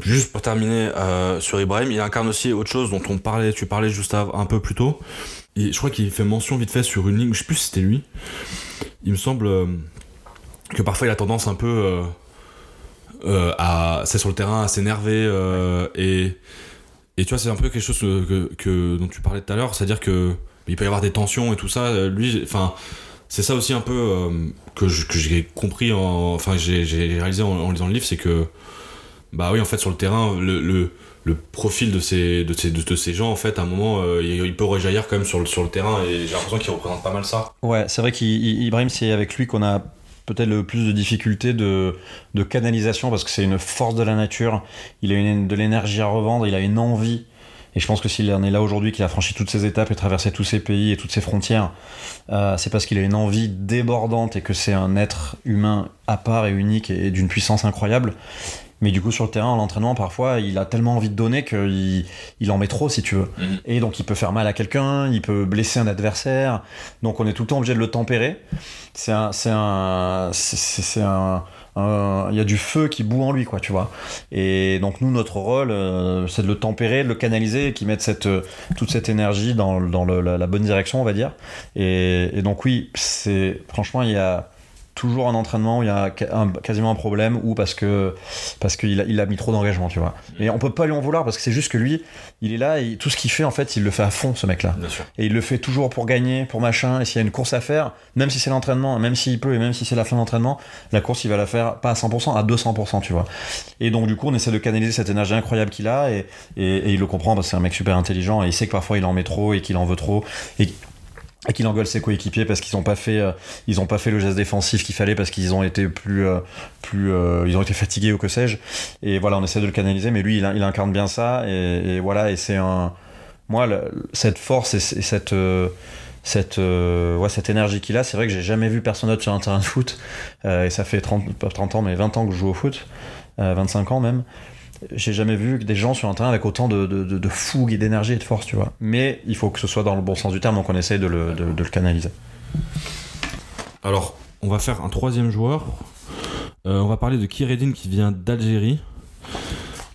Juste pour terminer euh, sur Ibrahim, il incarne aussi autre chose dont on parlait, tu parlais juste un peu plus tôt. Et je crois qu'il fait mention vite fait sur une ligne, je sais plus si c'était lui. Il me semble euh, que parfois il a tendance un peu euh, à, c'est sur le terrain, à s'énerver et et tu vois c'est un peu quelque chose que, que dont tu parlais tout à l'heure, c'est-à-dire que il peut y avoir des tensions et tout ça. Lui, enfin c'est ça aussi un peu euh, que j'ai compris, en, enfin j'ai réalisé en, lisant le livre, c'est que bah oui en fait sur le terrain le, profil de ces, de, ces, de, ces gens en fait à un moment euh, il, peut rejaillir quand même sur le, sur le terrain et j'ai l'impression qu'il représente pas mal ça. Ouais c'est vrai qu'Ibrahim c'est avec lui qu'on a peut-être le plus de difficultés de, de canalisation parce que c'est une force de la nature, il a de l'énergie à revendre, il a une envie et je pense que s'il en est là aujourd'hui, qu'il a franchi toutes ces étapes et traversé tous ces pays et toutes ces frontières, euh, c'est parce qu'il a une envie débordante et que c'est un être humain à part et unique et, d'une puissance incroyable. Mais du coup, sur le terrain, l'entraînement, parfois, il a tellement envie de donner qu'il il en met trop, si tu veux. Mhm. Et donc, il peut faire mal à quelqu'un, il peut blesser un adversaire. Donc, on est tout le temps obligé de le tempérer. C'est un, c'est un, c'est un, il y a du feu qui bout en lui, quoi, tu vois. Et donc nous, notre rôle, euh, c'est de le tempérer, de le canaliser, et qu'il mette cette, euh, toute cette énergie dans, dans la, bonne direction, on va dire. Et, et donc oui, c'est franchement, il y a toujours un entraînement où il y a quasiment un problème ou parce que parce qu'il a, il a mis trop d'engagement, tu vois. Et on peut pas lui en vouloir parce que c'est juste que lui, il est là et tout ce qu'il fait en fait, il le fait à fond ce mec-là. Et il le fait toujours pour gagner, pour machin. Et s'il y a une course à faire, même si c'est l'entraînement, même s'il peut et même si c'est la fin d'entraînement, la course il va la faire pas à 100%, à 200%, tu vois. Et donc du coup, on essaie de canaliser cette énergie incroyable qu'il a et, et, il le comprend parce que c'est un mec super intelligent et il sait que parfois il en met trop et qu'il en veut trop et et qu'il engueule ses coéquipiers parce qu'ils n'ont pas fait euh, ils ont pas fait le geste défensif qu'il fallait parce qu'ils ont été plus euh, plus euh, ils ont été fatigués ou que sais-je. Et voilà on essaie de le canaliser mais lui il, incarne bien ça et, voilà et c'est un moi cette force et, cette cette ouais, cette énergie qu'il a c'est vrai que j'ai jamais vu personne d'autre sur un terrain de foot et ça fait 30 pas 30 ans mais 20 ans que je joue au foot 25 ans même j'ai jamais vu des gens sur un terrain avec autant de, de, fougue et d'énergie et de force, tu vois. Mais il faut que ce soit dans le bon sens du terme, donc on essaye de le, le canaliser. Alors, on va faire un troisième joueur. Euh, on va parler de Kiredin qui vient d'Algérie.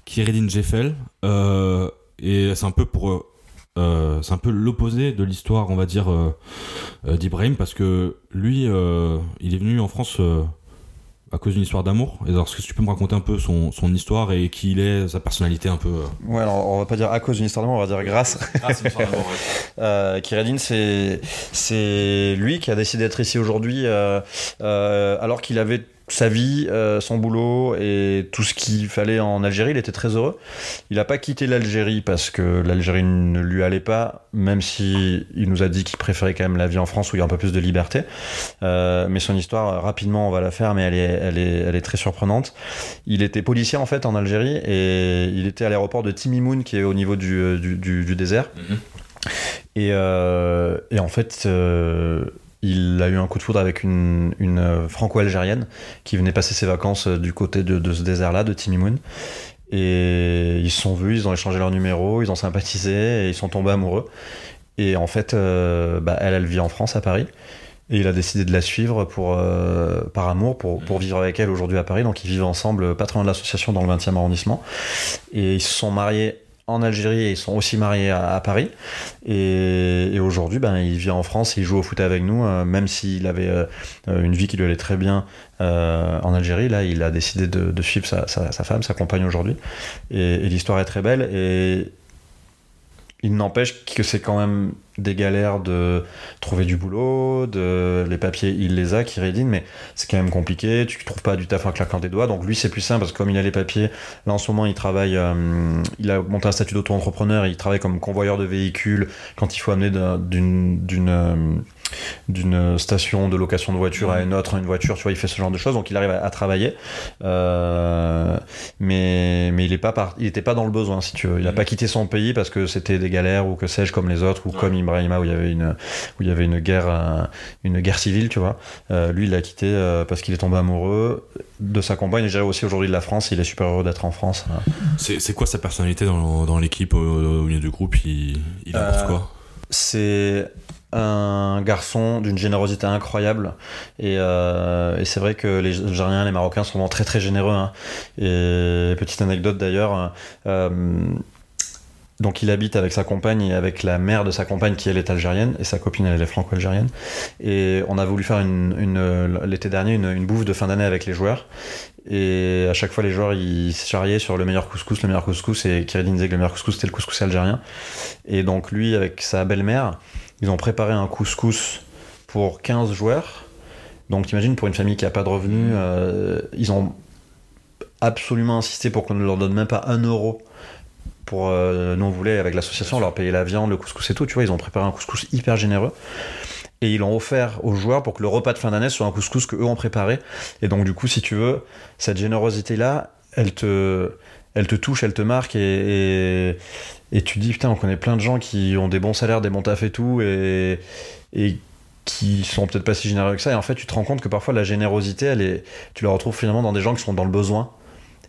Kiredin Jeffel. Euh, et c'est un peu pour. Euh, c'est un peu l'opposé de l'histoire, on va dire, d'Ibrahim, parce que lui, il est venu en France à cause d'une histoire d'amour. est-ce que tu peux me raconter un peu son, son, histoire et qui il est, sa personnalité un peu euh Ouais, alors on va pas dire à cause d'une histoire d'amour, on va dire grâce. Ah, c'est une histoire d'amour, euh, Kiradine, c'est, c'est lui qui a décidé d'être ici aujourd'hui euh, alors qu'il avait sa vie, euh, son boulot et tout ce qu'il fallait en Algérie, il était très heureux. Il n'a pas quitté l'Algérie parce que l'Algérie ne lui allait pas, même si il nous a dit qu'il préférait quand même la vie en France où il y a un peu plus de liberté. Euh, mais son histoire, rapidement, on va la faire, mais elle est, elle est, elle est très surprenante. Il était policier en fait en Algérie et il était à l'aéroport de Timimoun qui est au niveau du, euh, du, du, désert. Mhm. Et, et, en fait, il a eu un coup de foudre avec une, euh, franco-algérienne qui venait passer ses vacances euh, du côté de, ce désert-là, de Timimoun. Et ils se sont vus, ils ont échangé leur numéro, ils ont sympathisé et ils sont tombés amoureux. Et en fait, euh, bah, elle, elle vit en France, à Paris. Et il a décidé de la suivre pour, par amour, pour, pour, vivre avec elle aujourd'hui à Paris. Donc ils vivent ensemble, loin de l'association, dans le 20e arrondissement. Et ils se sont mariés en Algérie et ils sont aussi mariés à, Paris. Et, aujourd'hui, ben, il vit en France, il joue au foot avec nous, euh, même s'il avait euh, une vie qui lui allait très bien euh, en Algérie. Là, il a décidé de, suivre sa, femme, sa compagne aujourd'hui. Et, et l'histoire est très belle. Et il n'empêche que c'est quand même des galères de trouver du boulot, de les papiers il les a, qui rédine, mais c'est quand même compliqué. Tu trouves pas du taf en claquant des doigts. Donc lui c'est plus simple parce que comme il a les papiers, là en ce moment il travaille, euh, il a monté un statut d'auto-entrepreneur, il travaille comme convoyeur de véhicules quand il faut amener d'une euh, d'une station de location de voiture à une autre, une voiture, tu vois, il fait ce genre de choses, donc il arrive à, travailler. Euh, mais mais il est pas il était pas dans le besoin, si tu veux. Il a pas quitté son pays parce que c'était des galères ou que sais-je comme les autres ou comme Ibrahima où il y avait une où il y avait une guerre euh, une guerre civile, tu vois. Euh, lui, il l'a quitté parce qu'il est tombé amoureux de sa compagne. Il aussi aujourd'hui de la France. Il est super heureux d'être en France. C'est quoi sa personnalité dans, dans l'équipe au, milieu du groupe? Il, il apporte quoi? C'est un garçon d'une générosité incroyable euh, et, c'est vrai que les Algériens, les Marocains sont vraiment très très généreux. Hein. Et petite anecdote d'ailleurs. Euh, donc il habite avec sa compagne et avec la mère de sa compagne qui elle est algérienne et sa copine elle est franco-algérienne. Et on a voulu faire une, l'été dernier une, bouffe de fin d'année avec les joueurs. Et à chaque fois les joueurs ils se charriaient sur le meilleur couscous, le meilleur couscous et Kiridine disait que le meilleur couscous c'était le couscous algérien. Et donc lui avec sa belle-mère, ils ont préparé un couscous pour 15 joueurs. Donc t'imagines, pour une famille qui n'a pas de revenus, euh, ils ont absolument insisté pour qu'on ne leur donne même pas un euro pour euh, nous on voulait avec l'association leur payer la viande, le couscous et tout, tu vois, ils ont préparé un couscous hyper généreux et ils l'ont offert aux joueurs pour que le repas de fin d'année soit un couscous que eux ont préparé. Et donc du coup, si tu veux, cette générosité là, elle te elle te touche, elle te marque et, tu dis putain, on connaît plein de gens qui ont des bons salaires, des bons tafs et tout et, et qui sont peut-être pas si généreux que ça. Et en fait, tu te rends compte que parfois la générosité, elle tu la retrouves finalement dans des gens qui sont dans le besoin.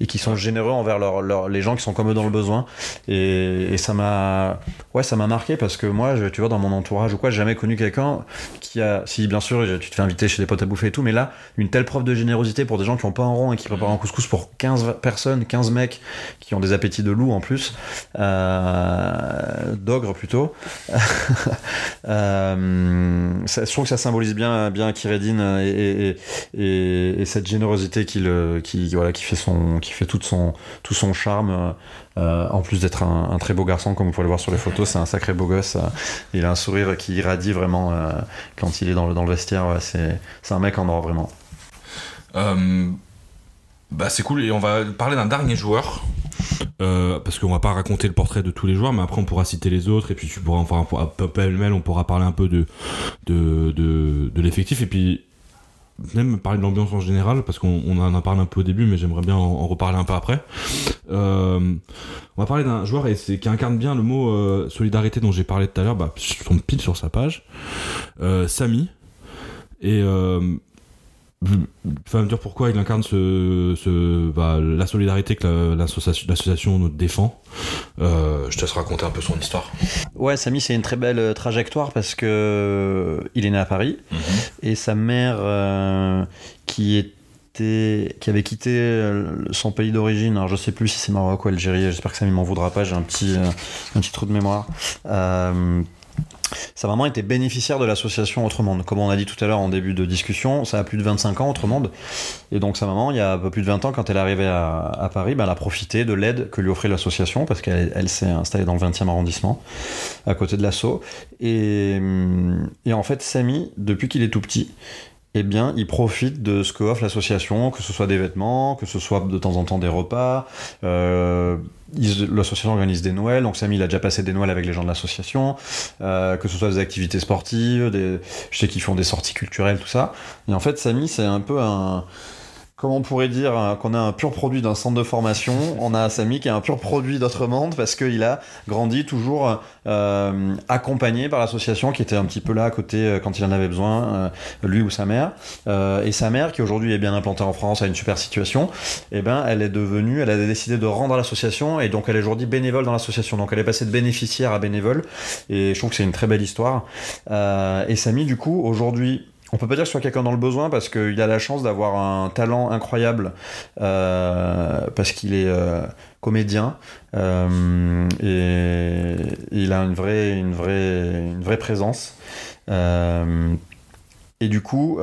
Et qui sont généreux envers leur, les gens qui sont comme eux dans le besoin. Et, ça m'a ouais, marqué parce que moi, tu vois, dans mon entourage ou quoi, j'ai jamais connu quelqu'un qui a, si bien sûr, tu te fais inviter chez des potes à bouffer et tout, mais là, une telle preuve de générosité pour des gens qui ont pas un rond et qui préparent un couscous pour 15 personnes, 15 mecs qui ont des appétits de loup en plus, euh, d'ogre plutôt. euh, je trouve que ça symbolise bien, bien et, et, et, cette générosité qui, qui, voilà, qui fait son qui fait tout son, tout son charme. Euh, en plus d'être un, très beau garçon, comme vous pouvez le voir sur les photos, c'est un sacré beau gosse. Euh, il a un sourire qui irradie vraiment euh, quand il est dans le, dans le vestiaire. c'est, un mec en or, vraiment. bah, c'est cool. Et on va parler d'un dernier joueur. parce qu'on va pas raconter le portrait de tous les joueurs, mais après on pourra citer les autres, et puis tu pourras, enfin, pêle-mêle, on pourra parler un peu de, de, de, de l'effectif, et puis même parler de l'ambiance en général, parce qu'on en a parlé un peu au début, mais j'aimerais bien en, reparler un peu après. Euh, on va parler d'un joueur et qui incarne bien le mot euh, solidarité dont j'ai parlé tout à l'heure, bah, je tombe pile sur sa page. Euh, Samy. Et tu vas me dire pourquoi il incarne ce, bah, la solidarité que l'association nous défend. Euh, je te laisse raconter un peu son histoire. Ouais, Samy, c'est une très belle euh, trajectoire parce que euh, il est né à Paris mhm. et sa mère qui qui avait quitté son pays d'origine, alors je sais plus si c'est Maroc ou Algérie, j'espère que ça ne m'en voudra pas, j'ai un petit, un petit trou de mémoire. Sa maman était bénéficiaire de l'association Autre Monde. Comme on a dit tout à l'heure en début de discussion, ça a plus de 25 ans, Autre Monde. Et donc sa maman, il y a un peu plus de 20 ans, quand elle est arrivée à, Paris, ben, elle a profité de l'aide que lui offrait l'association, parce qu'elle s'est installée dans le 20e arrondissement, à côté de l'assaut. Et, et en fait, Samy, depuis qu'il est tout petit, eh bien, il profite de ce que offre l'association, que ce soit des vêtements, que ce soit de temps en temps des repas. Euh, l'association organise des Noëls, donc Samy il a déjà passé des Noëls avec les gens de l'association, euh, que ce soit des activités sportives, des, je sais qu'ils font des sorties culturelles, tout ça. Et en fait, Samy, c'est un peu un comment on pourrait dire hein, qu'on a un pur produit d'un centre de formation, on a Samy qui est un pur produit d'autre monde parce qu'il a grandi toujours euh, accompagné par l'association qui était un petit peu là à côté euh, quand il en avait besoin, euh, lui ou sa mère. et sa mère, qui aujourd'hui est bien implantée en France, a une super situation, et eh ben, elle est devenue, elle a décidé de rendre l'association et donc elle est aujourd'hui bénévole dans l'association. Donc elle est passée de bénéficiaire à bénévole et je trouve que c'est une très belle histoire. et Samy, du coup, aujourd'hui, on peut pas dire que ce soit quelqu'un dans le besoin parce qu'il a la chance d'avoir un talent incroyable euh, parce qu'il est euh, comédien euh, et il a une vraie, une vraie, une vraie présence. et du coup,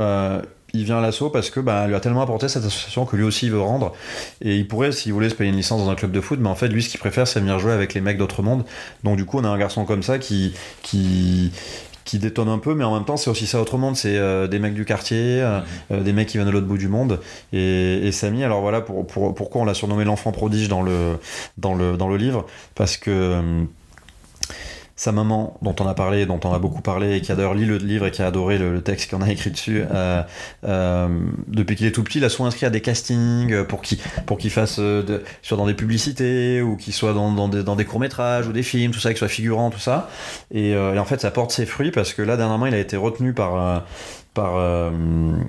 il vient à l'assaut parce que bah, lui a tellement apporté cette association que lui aussi il veut rendre. Et il pourrait, s'il voulait, se payer une licence dans un club de foot, mais en fait, lui, ce qu'il préfère, c'est venir jouer avec les mecs d'autre monde. Donc, du coup, on a un garçon comme ça qui, qui, qui détonne un peu, mais en même temps, c'est aussi ça autrement. C'est euh, des mecs du quartier, euh, mhm. euh, des mecs qui viennent de l'autre bout du monde. Et, et Samy, alors voilà pour, pour, pourquoi on l'a surnommé l'enfant prodige dans le, dans, le, dans le livre? Parce que sa maman, dont on a parlé, dont on a beaucoup parlé, et qui a d'ailleurs lu le livre et qui a adoré le, texte qu'on a écrit dessus, euh, euh, depuis qu'il est tout petit, il a soit inscrit à des castings pour qu'il pour fasse euh, soit dans des publicités ou qu'il soit dans, des, dans des courts métrages ou des films, tout ça, qu'il soit figurant, tout ça. Et, et, en fait, ça porte ses fruits parce que là, dernièrement, il a été retenu par par, euh,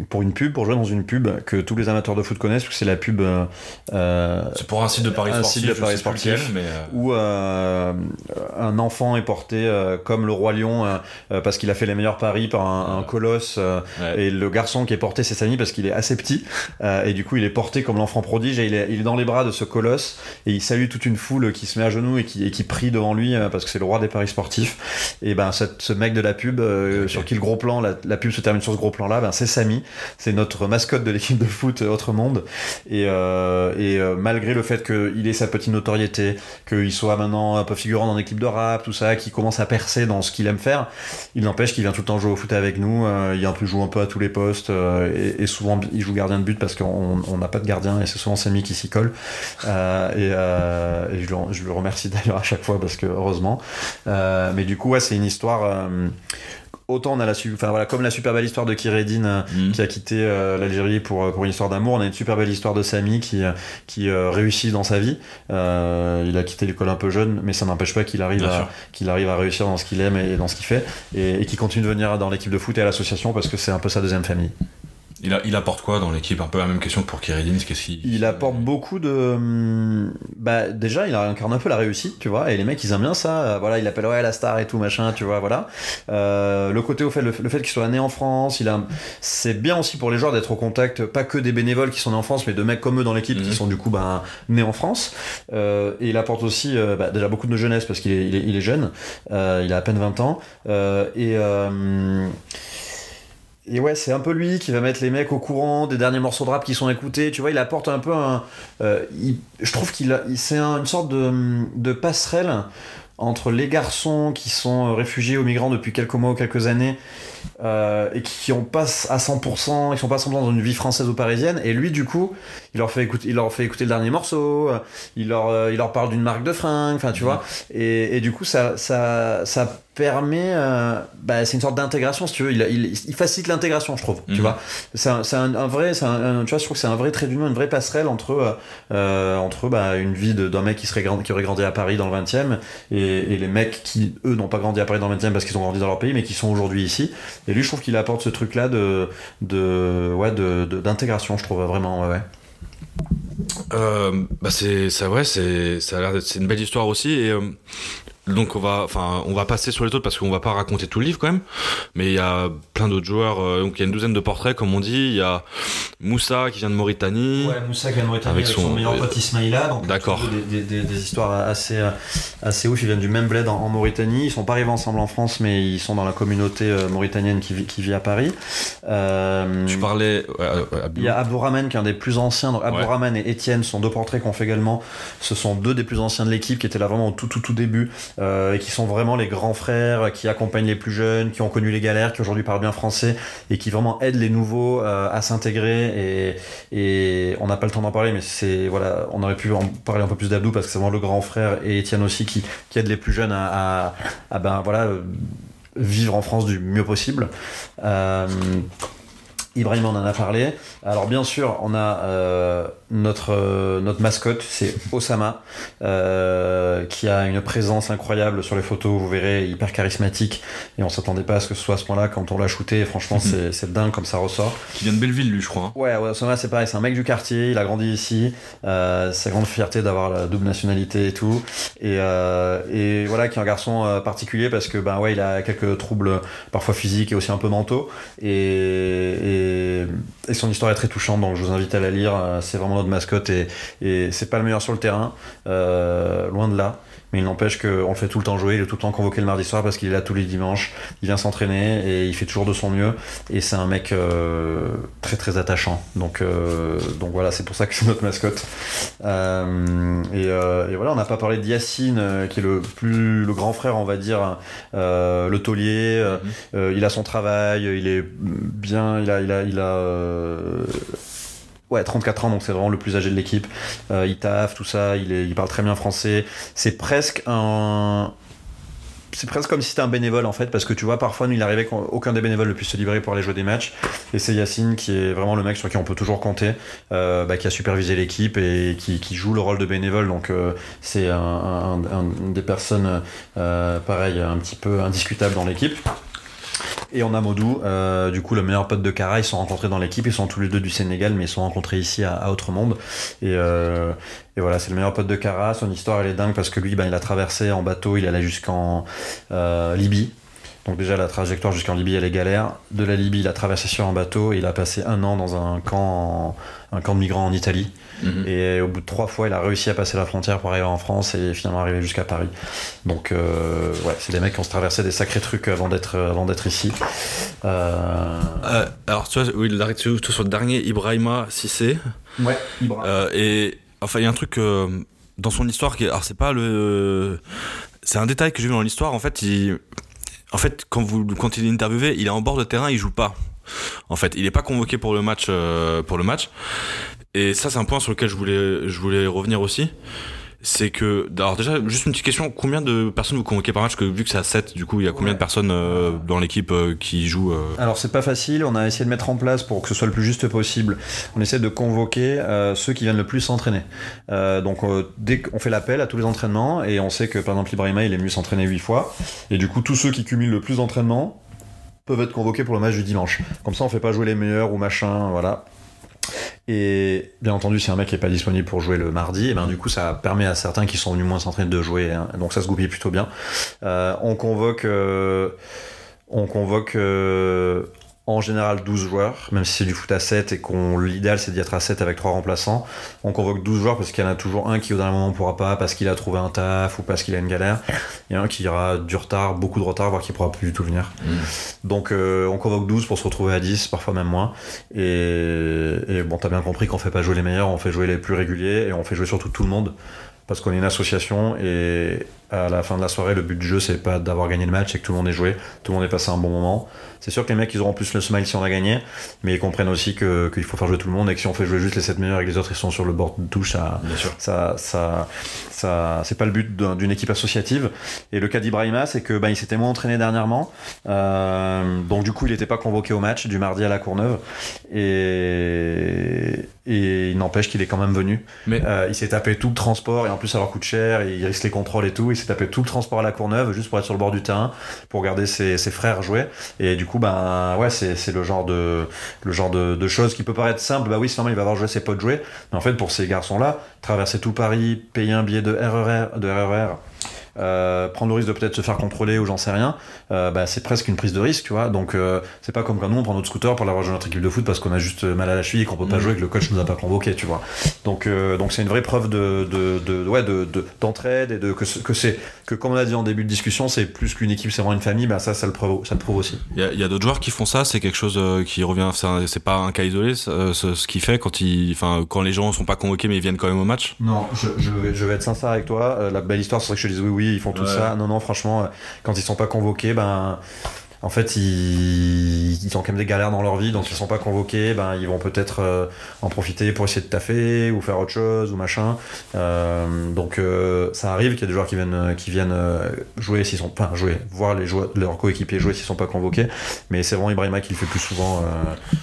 pour une pub, pour jouer dans une pub que tous les amateurs de foot connaissent, parce que c'est la pub. Euh, euh, c'est pour un site de Paris un sportif, site de Paris sportif mais où un enfant est porté comme le roi lion parce qu'il a fait les meilleurs paris par un, colosse et le garçon qui est porté c'est Samy parce qu'il est assez petit et du coup il est porté comme l'enfant prodige et il est, il est, dans les bras de ce colosse et il salue toute une foule qui se met à genoux et qui, et qui prie devant lui parce que c'est le roi des paris sportifs. Et ben ce mec de la pub sur qui le gros plan la, la pub se termine sur ce gros plan-là, ben, c'est Samy, c'est notre mascotte de l'équipe de foot Autre Monde. Et, euh, et euh, malgré le fait qu'il ait sa petite notoriété, qu'il soit maintenant un peu figurant dans l'équipe de rap, tout ça, qu'il commence à percer dans ce qu'il aime faire, il n'empêche qu'il vient tout le temps jouer au foot avec nous. Euh, il joue un peu à tous les postes et, souvent il joue gardien de but parce qu'on n'a pas de gardien et c'est souvent Samy qui s'y colle. et, je, je, le, remercie d'ailleurs à chaque fois parce que heureusement. mais du coup, ouais, c'est une histoire autant on a la enfin voilà comme la super belle histoire de Kiredine euh, mm. qui a quitté euh, l'Algérie pour euh, pour une histoire d'amour on a une super belle histoire de Samy qui qui réussit dans sa vie. Il a quitté l'école un peu jeune mais ça n'empêche pas qu'il arrive à qu'il arrive à réussir dans ce qu'il aime et dans ce qu'il fait et, et qui continue de venir dans l'équipe de foot et à l'association parce que c'est un peu sa deuxième famille il, apporte quoi dans l'équipe Un peu la même question pour Kiridin. Qu'est-ce qu'il Il apporte beaucoup de. Hum, bah déjà, il incarne un peu la réussite, tu vois. Et les mecs, ils aiment bien ça. Voilà, il appelle ouais la star et tout machin, tu vois. Voilà. Euh, le côté au fait, le, fait qu'il soit né en France, il a. C'est bien aussi pour les joueurs d'être au contact, pas que des bénévoles qui sont nés en France, mais de mecs comme eux dans l'équipe qui mhm. sont du coup bah, nés en France. Euh, et il apporte aussi euh, bah, déjà beaucoup de jeunesse parce qu'il est, il est, jeune. il a à peine 20 ans. et et ouais, c'est un peu lui qui va mettre les mecs au courant des derniers morceaux de rap qui sont écoutés. Tu vois, il apporte un peu un. Euh, je trouve qu'il c'est une sorte de, de, passerelle entre les garçons qui sont réfugiés ou migrants depuis quelques mois ou quelques années euh, et qui ont pas à 100%, ils sont pas à 100% dans une vie française ou parisienne. Et lui, du coup, il leur fait écouter, il leur fait écouter le dernier morceau, euh, il leur, euh, il leur parle d'une marque de fringues, enfin, tu vois. Et, et, du coup, ça, ça, ça permet, bah, c'est une sorte d'intégration, si tu veux. Il, il, facilite l'intégration, je trouve. Tu mhm. vois, c'est un, un, un, vrai, c'est un, tu vois, je trouve que c'est un vrai trait d'union, une vraie passerelle entre, entre bah, une vie d'un mec qui serait qui aurait grandi à Paris dans le 20e et, et les mecs qui eux n'ont pas grandi à Paris dans le 20e parce qu'ils ont grandi dans leur pays, mais qui sont aujourd'hui ici. Et lui, je trouve qu'il apporte ce truc-là de, de, ouais, d'intégration, je trouve vraiment. Ouais. Euh, bah c'est, c'est vrai, c'est, ça a l'air c'est une belle histoire aussi. Et euh, donc on va, enfin, on va passer sur les autres parce qu'on va pas raconter tout le livre quand même. Mais il y a plein d'autres joueurs. Euh, donc il y a une douzaine de portraits, comme on dit. Il y a Moussa qui vient de Mauritanie. Ouais, Moussa qui vient de Mauritanie avec, son, meilleur pote Ismaïla. D'accord. Des, des, des, histoires assez, euh, assez ouf. Ils viennent du même bled en, Mauritanie. Ils sont pas arrivés ensemble en France, mais ils sont dans la communauté euh, mauritanienne qui vit, qui vit à Paris. tu parlais. il y a Abouraman qui est un des plus anciens. Donc Abouraman et Étienne sont deux portraits qu'on fait également. Ce sont deux des plus anciens de l'équipe qui étaient là vraiment au tout tout tout début. Euh, et qui sont vraiment les grands frères qui accompagnent les plus jeunes, qui ont connu les galères, qui aujourd'hui parlent bien français et qui vraiment aident les nouveaux euh, à s'intégrer. Et, on n'a pas le temps d'en parler, mais c'est voilà, on aurait pu en parler un peu plus d'Abdou parce que c'est vraiment le grand frère et Étienne aussi qui, qui aident les plus jeunes à, ben voilà vivre en France du mieux possible. Euh, Ibrahim en a parlé. Alors bien sûr, on a euh, notre, euh, notre mascotte, c'est Osama, euh, qui a une présence incroyable sur les photos, vous verrez, hyper charismatique. Et on s'attendait pas à ce que ce soit à ce point-là quand on l'a shooté. Franchement, mhm. c'est dingue comme ça ressort. Qui vient de Belleville, lui, je crois. Hein. Ouais, Osama, c'est pareil, c'est un mec du quartier, il a grandi ici. Euh, sa grande fierté d'avoir la double nationalité et tout. Et, et voilà, qui est un garçon particulier parce que, ben ouais, il a quelques troubles parfois physiques et aussi un peu mentaux. et et, son histoire est très touchante, donc je vous invite à la lire. Euh, c'est vraiment notre mascotte et, et c'est pas le meilleur sur le terrain, euh, loin de là. Mais il n'empêche qu'on le fait tout le temps jouer, il est tout le temps convoqué le mardi soir parce qu'il est là tous les dimanches, il vient s'entraîner et il fait toujours de son mieux. Et c'est un mec euh, très très attachant. Donc, donc voilà, c'est pour ça que c'est notre mascotte. et, voilà, on n'a pas parlé de Yacine, qui est le plus le grand frère, on va dire, le taulier. Mm-hmm. il a son travail, il est bien, il a, il a il a, euh, ouais, 34 ans, donc c'est vraiment le plus âgé de l'équipe. Euh, il taffe, tout ça, il, il parle très bien français. C'est presque un, c'est presque comme si c'était un bénévole en fait, parce que tu vois, parfois, il arrivait qu'aucun des bénévoles ne puisse se libérer pour aller jouer des matchs. Et c'est Yacine qui est vraiment le mec sur qui on peut toujours compter, euh, bah, qui a supervisé l'équipe et qui, joue le rôle de bénévole. Donc, c'est un, des personnes, pareil, un petit peu indiscutable dans l'équipe. Et on a Modou, euh, du coup le meilleur pote de Kara, ils sont rencontrés dans l'équipe, ils sont tous les deux du Sénégal, mais ils sont rencontrés ici à, Autre Monde. Et, euh, et voilà, c'est le meilleur pote de Kara, son histoire elle est dingue parce que lui, ben, il a traversé en bateau, il allait jusqu'en euh, Libye. Donc déjà la trajectoire jusqu'en Libye elle est galère. De la Libye il a traversé sur un bateau et il a passé un an dans un camp, un camp de migrants en Italie. Mhm. Et au bout de trois fois, il a réussi à passer la frontière pour arriver en France et finalement arriver jusqu'à Paris. Donc, euh, ouais, c'est des mecs qui ont traversé des sacrés trucs avant d'être avant d'être ici. Euh, euh, alors, tu vois, oui, tout sur le dernier, Ibrahima Sissé. Ouais, Ibrahima. et enfin, il y a un truc dans son histoire qui, alors c'est pas le, c'est un détail que j'ai vu dans l'histoire. En fait, il, en fait, quand vous, quand il est interviewé, il est en bord de terrain, il joue pas. En fait, il n'est pas convoqué pour le match, pour le match. Et ça, c'est un point sur lequel je voulais, je voulais revenir aussi. C'est que, alors déjà, juste une petite question, combien de personnes vous convoquez par match? Que, Vu que c'est à 7, du coup, il y a combien de personnes euh, dans l'équipe euh, qui jouent euh? Alors, c'est pas facile, on a essayé de mettre en place pour que ce soit le plus juste possible. On essaie de convoquer ceux qui viennent le plus s'entraîner. donc, dès qu'on fait l'appel à tous les entraînements, et on sait que par exemple, Ibrahima, il est mieux s'entraîner 8 fois, et du coup, tous ceux qui cumulent le plus d'entraînements, peuvent être convoqués pour le match du dimanche. Comme ça, on fait pas jouer les meilleurs ou machin, voilà. Et bien entendu, si un mec n'est pas disponible pour jouer le mardi, et eh ben du coup, ça permet à certains qui sont venus moins s'entraîner de jouer. Hein. donc ça se goupille plutôt bien. Euh, on convoque, euh, on convoque euh, en général 12 joueurs, même si c'est du foot à 7 et qu'on l'idéal c'est d'y être à 7 avec 3 remplaçants. On convoque 12 joueurs parce qu'il y en a toujours un qui au dernier moment ne pourra pas parce qu'il a trouvé un taf ou parce qu'il a une galère. Il y en a un qui aura du retard, beaucoup de retard, voire qui pourra plus du tout venir. Mm. Donc euh, on convoque 12 pour se retrouver à 10, parfois même moins. Et, et bon, t'as bien compris qu'on fait pas jouer les meilleurs, on fait jouer les plus réguliers et on fait jouer surtout tout le monde parce qu'on est une association et à la fin de la soirée, le but du jeu, c'est pas d'avoir gagné le match, c'est que tout le monde ait joué, tout le monde ait passé un bon moment. C'est sûr que les mecs, ils auront plus le smile si on a gagné, mais ils comprennent aussi qu'il faut faire jouer tout le monde et que si on fait jouer juste les 7 meilleurs et que les autres ils sont sur le bord de touche, ça, ça, ça, ça c'est pas le but d'une équipe associative. Et le cas d'Ibrahima, c'est que bah, il s'était moins entraîné dernièrement, euh, donc du coup, il n'était pas convoqué au match du mardi à la Courneuve, et, et il n'empêche qu'il est quand même venu. Mais euh, il s'est tapé tout le transport et en plus ça leur coûte cher, il risque les contrôles et tout. S'est tapé tout le transport à la Courneuve juste pour être sur le bord du terrain, pour regarder ses, frères jouer. Et du coup, ben ouais, c'est le genre de le genre de, choses qui peut paraître simple. Bah oui, c'est il va avoir joué ses potes jouer. Mais en fait, pour ces garçons-là, traverser tout Paris, payer un billet de RER, de RER euh, prendre le risque de peut-être se faire contrôler ou j'en sais rien, euh, bah, c'est presque une prise de risque, tu vois. Donc euh, c'est pas comme quand nous on prend notre scooter pour la rejoindre notre équipe de foot parce qu'on a juste mal à la cheville et qu'on peut pas mm. jouer et que le coach nous a pas convoqué, tu vois. Donc donc c'est une vraie preuve de de, de ouais de d'entraide et de que que c'est que comme on a dit en début de discussion, c'est plus qu'une équipe, c'est vraiment une famille. Bah ça ça le prouve ça le prouve aussi. Il y a, d'autres joueurs qui font ça, c'est quelque chose qui revient, c'est pas un cas isolé, ce, ce qu'il fait quand il, enfin quand les gens sont pas convoqués mais ils viennent quand même au match? Non, je, je, vais, je vais être sincère avec toi. la belle histoire, c'est que je te dise oui oui, ils font tout ça. Non, non, franchement, euh, quand ils sont pas convoqués, ben en fait, ils, ont quand même des galères dans leur vie, donc ils sont pas convoqués, ben, ils vont peut-être euh, en profiter pour essayer de taffer ou faire autre chose ou machin. Euh, donc euh, ça arrive qu'il y a des joueurs qui viennent, qui viennent jouer s'ils sont pas jouer, voir les joueurs, leurs coéquipiers jouer s'ils sont pas convoqués. Mais c'est vraiment Ibrahima qui le fait plus souvent.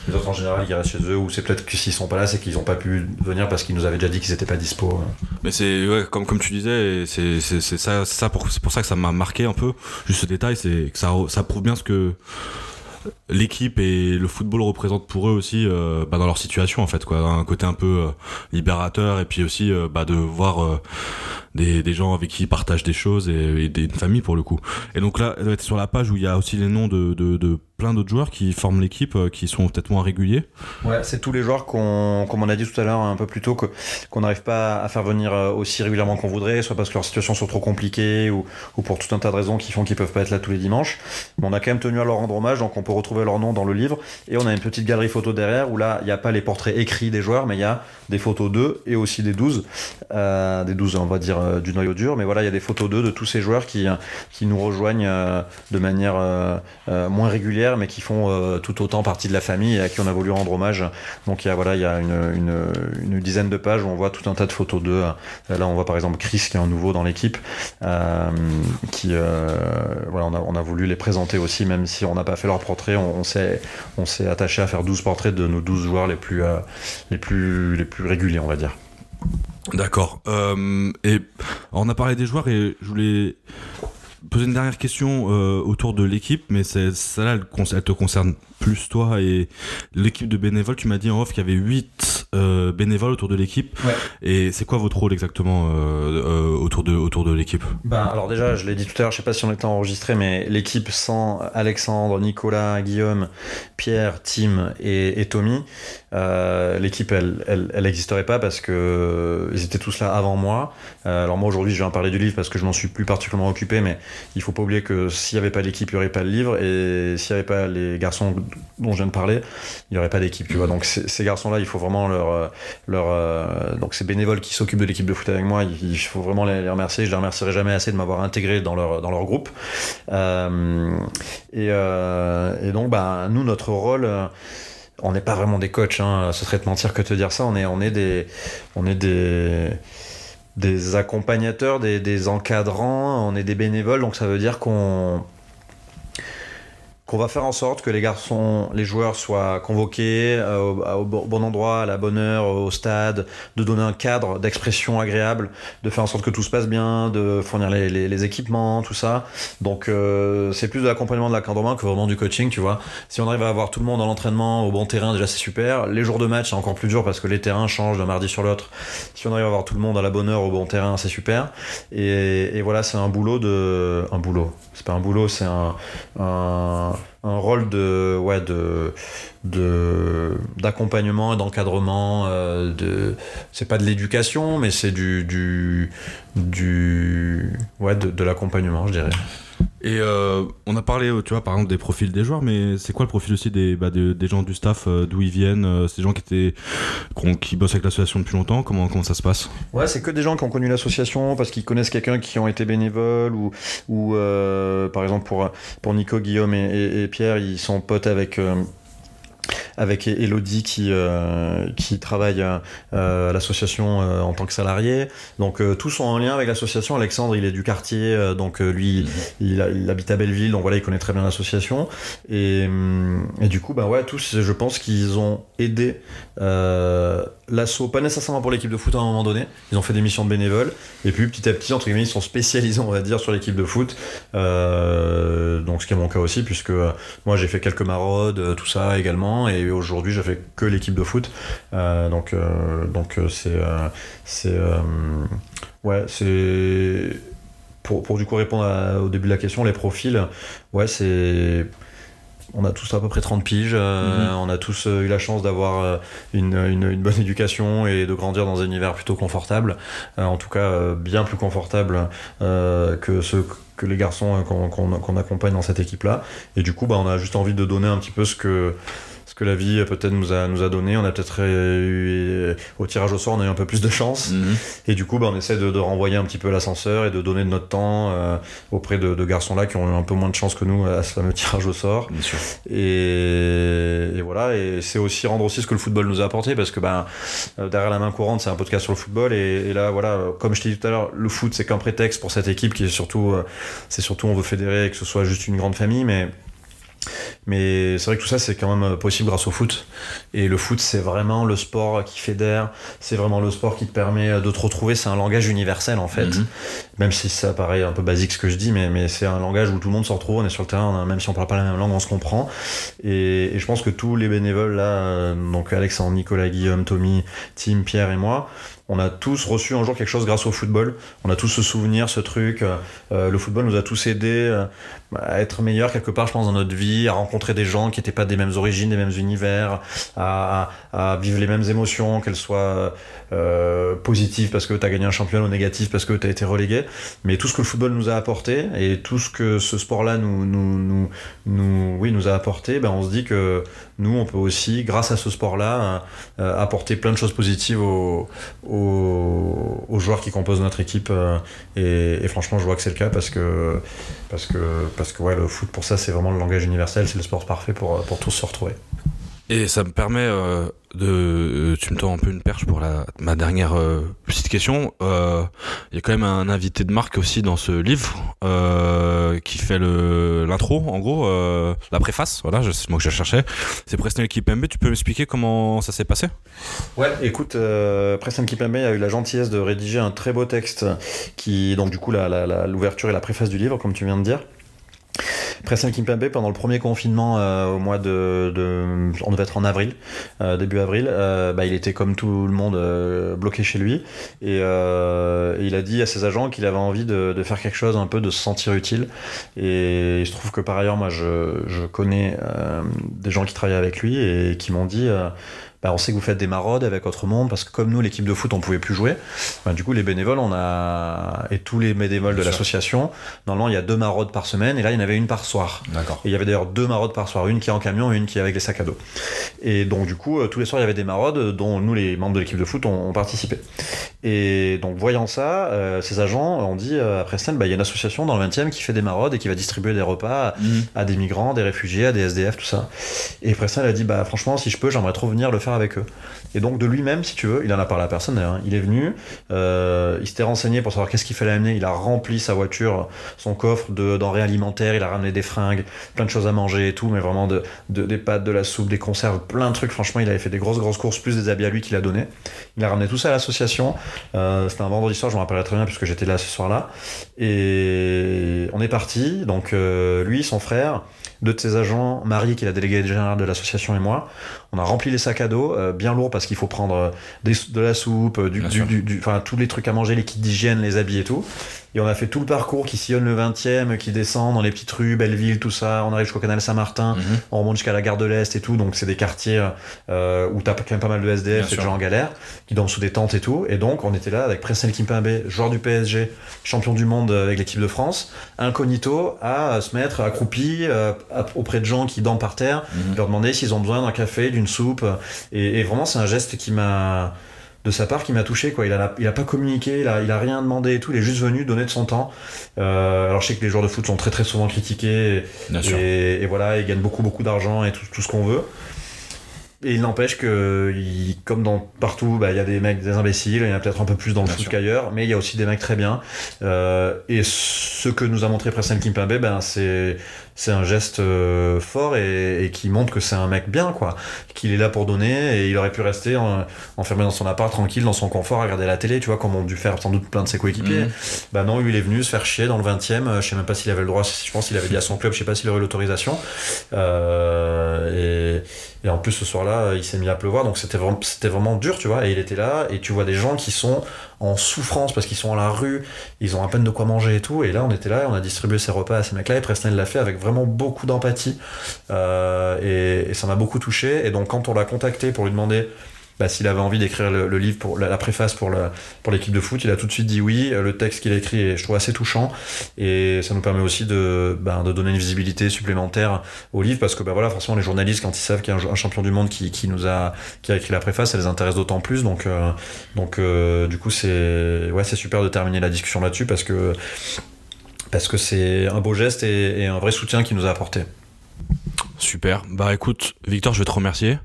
les autres en général, ils restent chez eux ou c'est peut-être que s'ils sont pas là, c'est qu'ils ont pas pu venir parce qu'ils nous avaient déjà dit qu'ils étaient pas dispo. Mais c'est ouais, comme comme tu disais, c'est ça, ça pour, pour ça que ça m'a marqué un peu. Juste ce détail, c'est que ça ça prouve bien ce que l'équipe et le football représentent pour eux aussi euh, bah, dans leur situation en fait quoi. Un côté un peu euh, libérateur et puis aussi euh, bah, de voir des, des, gens avec qui ils partagent des choses et, des, une famille pour le coup. Et donc là sur la page où il y a aussi les noms de plein d'autres joueurs qui forment l'équipe, euh, qui sont peut-être moins réguliers. Ouais, c'est tous les joueurs qu'on, comme on a dit tout à l'heure un peu plus tôt, qu'on n'arrive pas à faire venir euh, aussi régulièrement qu'on voudrait, soit parce que leurs situations sont trop compliquées ou, ou pour tout un tas de raisons qui font qu'ils peuvent pas être là tous les dimanches. Mais on a quand même tenu à leur rendre hommage, donc on peut retrouver leur nom dans le livre. Et on a une petite galerie photo derrière où là, il n'y a pas les portraits écrits des joueurs, mais il y a des photos d'eux et aussi des 12, euh, des 12, on va dire, du noyau dur. Mais voilà, il y a des photos d'eux, de tous ces joueurs qui, qui nous rejoignent de manière moins régulière mais qui font euh, tout autant partie de la famille et à qui on a voulu rendre hommage. Donc il y a, une, dizaine de pages où on voit tout un tas de photos d'eux. Là, on voit par exemple Chris qui est un nouveau dans l'équipe, euh, qui euh, voilà, on a, voulu les présenter aussi, même si on n'a pas fait leur portrait, on, s'est on s'est attaché à faire 12 portraits de nos 12 joueurs les plus, les plus, les plus réguliers, on va dire. D'accord. et on a parlé des joueurs et je voulais poser une dernière question euh, autour de l'équipe, mais celle-là, elle, te concerne plus toi et l'équipe de bénévoles. Tu m'as dit en off qu'il y avait 8 euh, bénévoles autour de l'équipe. Et c'est quoi votre rôle exactement euh, autour de, autour de l'équipe? Ben, Alors déjà, je l'ai dit tout à l'heure, je sais pas si on était enregistré, mais l'équipe sans Alexandre, Nicolas, Guillaume, Pierre, Tim et, et Tommy, l'équipe, elle, elle, n'existerait pas parce que ils étaient tous là avant moi. alors moi aujourd'hui, je viens parler du livre parce que je m'en suis plus particulièrement occupé, mais il faut pas oublier que s'il n'y avait pas l'équipe, il n'y aurait pas le livre, et s'il n'y avait pas les garçons dont je viens de parler, il n'y aurait pas d'équipe. Donc ces garçons-là, il faut vraiment leur, euh, leur euh, donc ces bénévoles qui s'occupent de l'équipe de foot avec moi, il faut vraiment les, remercier. Je les remercierai jamais assez de m'avoir intégré dans leur groupe. Euh, et, donc, bah, nous, notre rôle on n'est pas vraiment des coachs, hein. ce serait de mentir que de te dire ça. On est, on est des, on est des, des accompagnateurs, des, encadrants, on est des bénévoles, donc ça veut dire qu'on qu'on va faire en sorte que les garçons, les joueurs soient convoqués euh, au, bon endroit, à la bonne heure, au stade, de donner un cadre d'expression agréable, de faire en sorte que tout se passe bien, de fournir les, équipements, tout ça. Donc euh, c'est plus de l'accompagnement de la main que vraiment du coaching, tu vois. Si on arrive à avoir tout le monde dans l'entraînement au bon terrain, déjà c'est super. Les jours de match, c'est encore plus dur parce que les terrains changent d'un mardi sur l'autre. Si on arrive à avoir tout le monde à la bonne heure au bon terrain, c'est super. Et, et voilà, c'est un boulot de... Un boulot. C'est pas un boulot, c'est un, un un rôle de ouais de d'accompagnement et d'encadrement euh, de c'est pas de l'éducation mais c'est du du du ouais de, de l'accompagnement je dirais et euh, on a parlé, tu vois, par exemple des profils des joueurs, mais c'est quoi le profil aussi des, bah, des, gens du staff, euh, d'où ils viennent euh, Ces gens qui étaient qui, bossent avec l'association depuis longtemps Comment comment ça se passe? Ouais, c'est que des gens qui ont connu l'association parce qu'ils connaissent quelqu'un qui ont été bénévoles ou ou par exemple pour pour Nico, Guillaume et Pierre, ils sont potes avec avec Elodie qui, euh, qui travaille euh, à l'association euh, en tant que salarié. Donc tous sont en lien avec l'association. Alexandre, il est du quartier, donc lui, il, habite à Belleville, donc voilà, il connaît très bien l'association. Et, et, du coup, bah ouais, tous, je pense qu'ils ont aidé l'assaut, pas nécessairement pour l'équipe de foot à un moment donné. Ils ont fait des missions de bénévoles. Et puis petit à petit, entre guillemets, ils sont spécialisés, on va dire, sur l'équipe de foot. donc ce qui est mon cas aussi, puisque moi j'ai fait quelques maraudes, tout ça également. Et aujourd'hui, je fais que l'équipe de foot. Euh, donc, euh, donc euh, c'est, c'est, ouais, c'est pour, pour, du coup répondre au début de la question, les profils, ouais, c'est on a tous à peu près 30 piges, mhm. on a tous eu la chance d'avoir une, une, bonne éducation et de grandir dans un univers plutôt confortable, en tout cas bien plus confortable que ceux que les garçons qu'on accompagne dans cette équipe-là. Et du coup, bah, on a juste envie de donner un petit peu ce que, que la vie peut-être nous a, nous a donné. On a peut-être eu, au tirage au sort, on a eu un peu plus de chance. Mhm. Et du coup, bah, on essaie de, renvoyer un petit peu l'ascenseur et de donner de notre temps euh, auprès de, garçons-là qui ont eu un peu moins de chance que nous à ce fameux tirage au sort. Et, voilà, et c'est aussi rendre aussi ce que le football nous a apporté parce que ben derrière la main courante, c'est un podcast sur le football. Et, là, voilà, comme je t'ai dit tout à l'heure, le foot, c'est qu'un prétexte pour cette équipe qui est surtout, euh, c'est surtout on veut fédérer et que ce soit juste une grande famille, mais mais c'est vrai que tout ça, c'est quand même possible grâce au foot. Et le foot, c'est vraiment le sport qui fédère, c'est vraiment le sport qui te permet de te retrouver. C'est un langage universel, en fait. Mhm. Même si ça paraît un peu basique ce que je dis, mais, mais c'est un langage où tout le monde se retrouve, on est sur le terrain, même si on parle pas la même langue, on se comprend. Et, je pense que tous les bénévoles là, euh, donc Alexandre, Nicolas, Guillaume, Tommy, Tim, Pierre et moi, on a tous reçu un jour quelque chose grâce au football. On a tous ce souvenir, ce truc. Euh, le football nous a tous aidés euh, à être meilleurs quelque part, je pense, dans notre vie, à rencontrer des gens qui n'étaient pas des mêmes origines, des mêmes univers, à, vivre les mêmes émotions, qu'elles soient euh, positives parce que tu as gagné un champion ou négatives parce que tu as été relégué. Mais tout ce que le football nous a apporté et tout ce que ce sport-là nous, nous, nous, oui, nous a apporté, ben on se dit que nous, on peut aussi, grâce à ce sport-là, apporter plein de choses positives aux aux, joueurs qui composent notre équipe. Euh, et, franchement, je vois que c'est le cas parce que, parce que, parce que ouais, le foot, pour ça, c'est vraiment le langage universel, c'est le sport parfait pour, pour tous se retrouver. Et ça me permet euh, de, euh, tu me tends un peu une perche pour la, ma dernière euh, petite question. Il y a quand même un invité de marque aussi dans ce livre qui fait le l'intro, en gros, la préface. Voilà, c'est mot que je cherchais. C'est Preston Kipembe. Tu peux m'expliquer comment ça s'est passé? Ouais, écoute, Preston Kipembe a eu la gentillesse de rédiger un très beau texte qui, donc du coup, l'ouverture la, et la préface du livre, comme tu viens de dire. Preston Kimpembe pendant le premier confinement euh, au mois de, on devait être en avril euh, début avril euh, bah, il était comme tout le monde bloqué chez lui. Et, il a dit à ses agents qu'il avait envie de, faire quelque chose un peu de se sentir utile. Et il se trouve que par ailleurs moi je, je connais des gens qui travaillent avec lui et qui m'ont dit bah, on sait que vous faites des maraudes avec votre monde parce que comme nous l'équipe de foot on pouvait plus jouer. Bah, du coup les bénévoles on a et tous les bénévoles de l'association normalement il y a deux maraudes par semaine et là il y en avait une par soir. D'accord. Et il y avait d'ailleurs deux maraudes par soir une qui est en camion et une qui est avec les sacs à dos. Et donc du coup euh, tous les soirs il y avait des maraudes dont nous les membres de l'équipe de foot ont, participé Et donc, voyant ça, euh, ces agents ont dit à Preston, bah, il y a une association dans le 20e qui fait des maraudes et qui va distribuer des repas Mhm. à des migrants, des réfugiés, à des SDF, tout ça. Et Preston a dit, bah, franchement, si je peux, j'aimerais trop venir le faire avec eux. Et donc, de lui-même, si tu veux, il en a parlé à personne d'ailleurs, hein. il est venu, euh, il s'était renseigné pour savoir qu'est-ce qu'il fallait amener, il a rempli sa voiture, son coffre de denrées alimentaires, il a ramené des fringues, plein de choses à manger et tout, mais vraiment de, de- des pâtes, de la soupe, des conserves, plein de trucs. Franchement, il avait fait des grosses, grosses courses, plus des habits à lui qu'il a donné. Il a ramené tout ça à l'association. Euh, C'était un vendredi soir, je me rappellerai très bien puisque j'étais là ce soir-là. Et on est parti. Donc, euh, lui, son frère, deux de ses agents, Marie, qui est la déléguée générale de l'association, et moi, on a rempli les sacs à dos, euh, bien lourds parce qu'il faut prendre euh, des- de la soupe, euh, du, du, du- du- enfin tous les trucs à manger, les kits d'hygiène, les habits et tout. Et on a fait tout le parcours qui sillonne le 20e, qui descend dans les petites rues, Belleville, tout ça. On arrive jusqu'au canal Saint-Martin, Mhm. on remonte jusqu'à la gare de l'Est et tout. Donc c'est des quartiers euh, où t'as quand même pas mal de SDF, et de gens en galère, qui dorment sous des tentes et tout. Et donc on était là avec Presnel Kimpembe, joueur du PSG, champion du monde avec l'équipe de France, incognito, à se mettre accroupi euh, auprès de gens qui dorment par terre, Mhm. leur demander s'ils ont besoin d'un café, d'une soupe. Et, et vraiment, c'est un geste qui m'a, de sa part, qui m'a touché. Quoi. Il, a, il a pas communiqué, il a, il a rien demandé et tout. Il est juste venu donner de son temps. Euh, alors, je sais que les joueurs de foot sont très très souvent critiqués. Et, et voilà, ils gagnent beaucoup beaucoup d'argent et tout, tout ce qu'on veut. Et il n'empêche que, il- comme dans partout, bah, il y a des mecs, des imbéciles, il y en a peut-être un peu plus dans le foot qu'ailleurs, mais il y a aussi des mecs très bien. Euh, et ce que nous a montré Presnel Kimpembe, ben, c'est, c'est un geste euh, fort et, et qui montre que c'est un mec bien, quoi. Qu'il est là pour donner et il aurait pu rester en- enfermé dans son appart, tranquille, dans son confort, à regarder la télé, tu vois, comme ont dû faire sans doute plein de ses coéquipiers. Mhm. Bah non, lui, il est venu se faire chier dans le 20 e Je sais même pas s'il avait le droit. Je pense qu'il avait dit à son club. Je sais pas s'il aurait l'autorisation. Euh, et, et en plus, ce soir-là, il s'est mis à pleuvoir. Donc c'était vraiment, c'était vraiment dur, tu vois. Et il était là. Et tu vois des gens qui sont en souffrance parce qu'ils sont à la rue. Ils ont à peine de quoi manger et tout. Et là, on était là. On a distribué ses repas à ces mecs-là. Et Presnel l'a fait avec vraiment beaucoup d'empathie. Euh, et ça m'a beaucoup touché. Et donc, quand on l'a contacté pour lui demander bah, s'il avait envie d'écrire le, livre pour la, préface pour l'équipe de foot, il a tout de suite dit oui. Euh, Le texte qu'il a écrit est, je trouve, assez touchant et ça nous permet aussi de, ben, de donner une visibilité supplémentaire au livre parce que bah, voilà, forcément, les journalistes, quand ils savent qu'il y a un, champion du monde qui, nous a, qui a écrit la préface, ça les intéresse d'autant plus. Donc, euh, donc euh, du coup, c'est ouais, super de terminer la discussion là-dessus parce que parce que c'est un beau geste et un vrai soutien qu'il nous a apporté. Super. Bah écoute, Victor, je vais te remercier.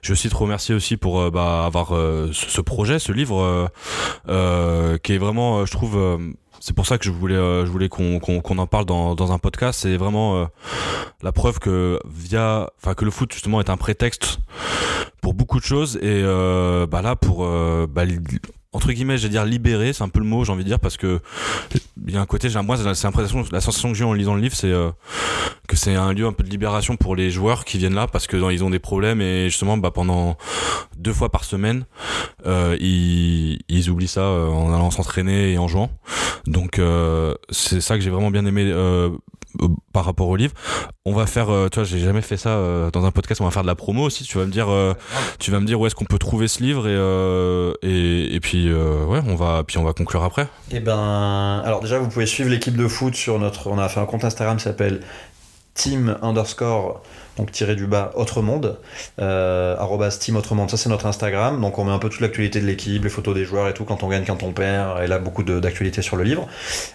Je vais aussi te remercier aussi pour euh, bah, avoir euh, ce, projet, ce livre, euh, qui est vraiment, je trouve, c'est pour ça que je voulais, je voulais qu'on en parle dans, un podcast. C'est vraiment la preuve que via, enfin que le foot justement est un prétexte pour beaucoup de choses et bah là pour bah, entre guillemets, je vais dire libérer, c'est un peu le mot, j'ai envie de dire, parce que il y a un côté, j'ai moi, c'est l'impression, la sensation que j'ai en lisant le livre, c'est euh, que c'est un lieu un peu de libération pour les joueurs qui viennent là, parce que ils ont des problèmes et justement, bah, pendant deux fois par semaine, euh, ils, oublient ça euh, en allant s'entraîner et en jouant. Donc c'est ça que j'ai vraiment bien aimé par rapport au livre. On va faire, euh, tu vois, j'ai jamais fait ça euh, dans un podcast. On va faire de la promo aussi. Tu vas me dire, euh, tu vas me dire où est-ce qu'on peut trouver ce livre et euh, et, et puis euh, ouais, on va puis on va conclure après. Eh ben, alors déjà, vous pouvez suivre l'équipe de foot sur notre. On a fait un compte Instagram qui s'appelle team underscore donc tiré du bas autre monde euh, team autre monde. Ça c'est notre Instagram. Donc on met un peu toute l'actualité de l'équipe les photos des joueurs et tout. Quand on gagne quand on perd. Et là beaucoup d'actualités sur le livre.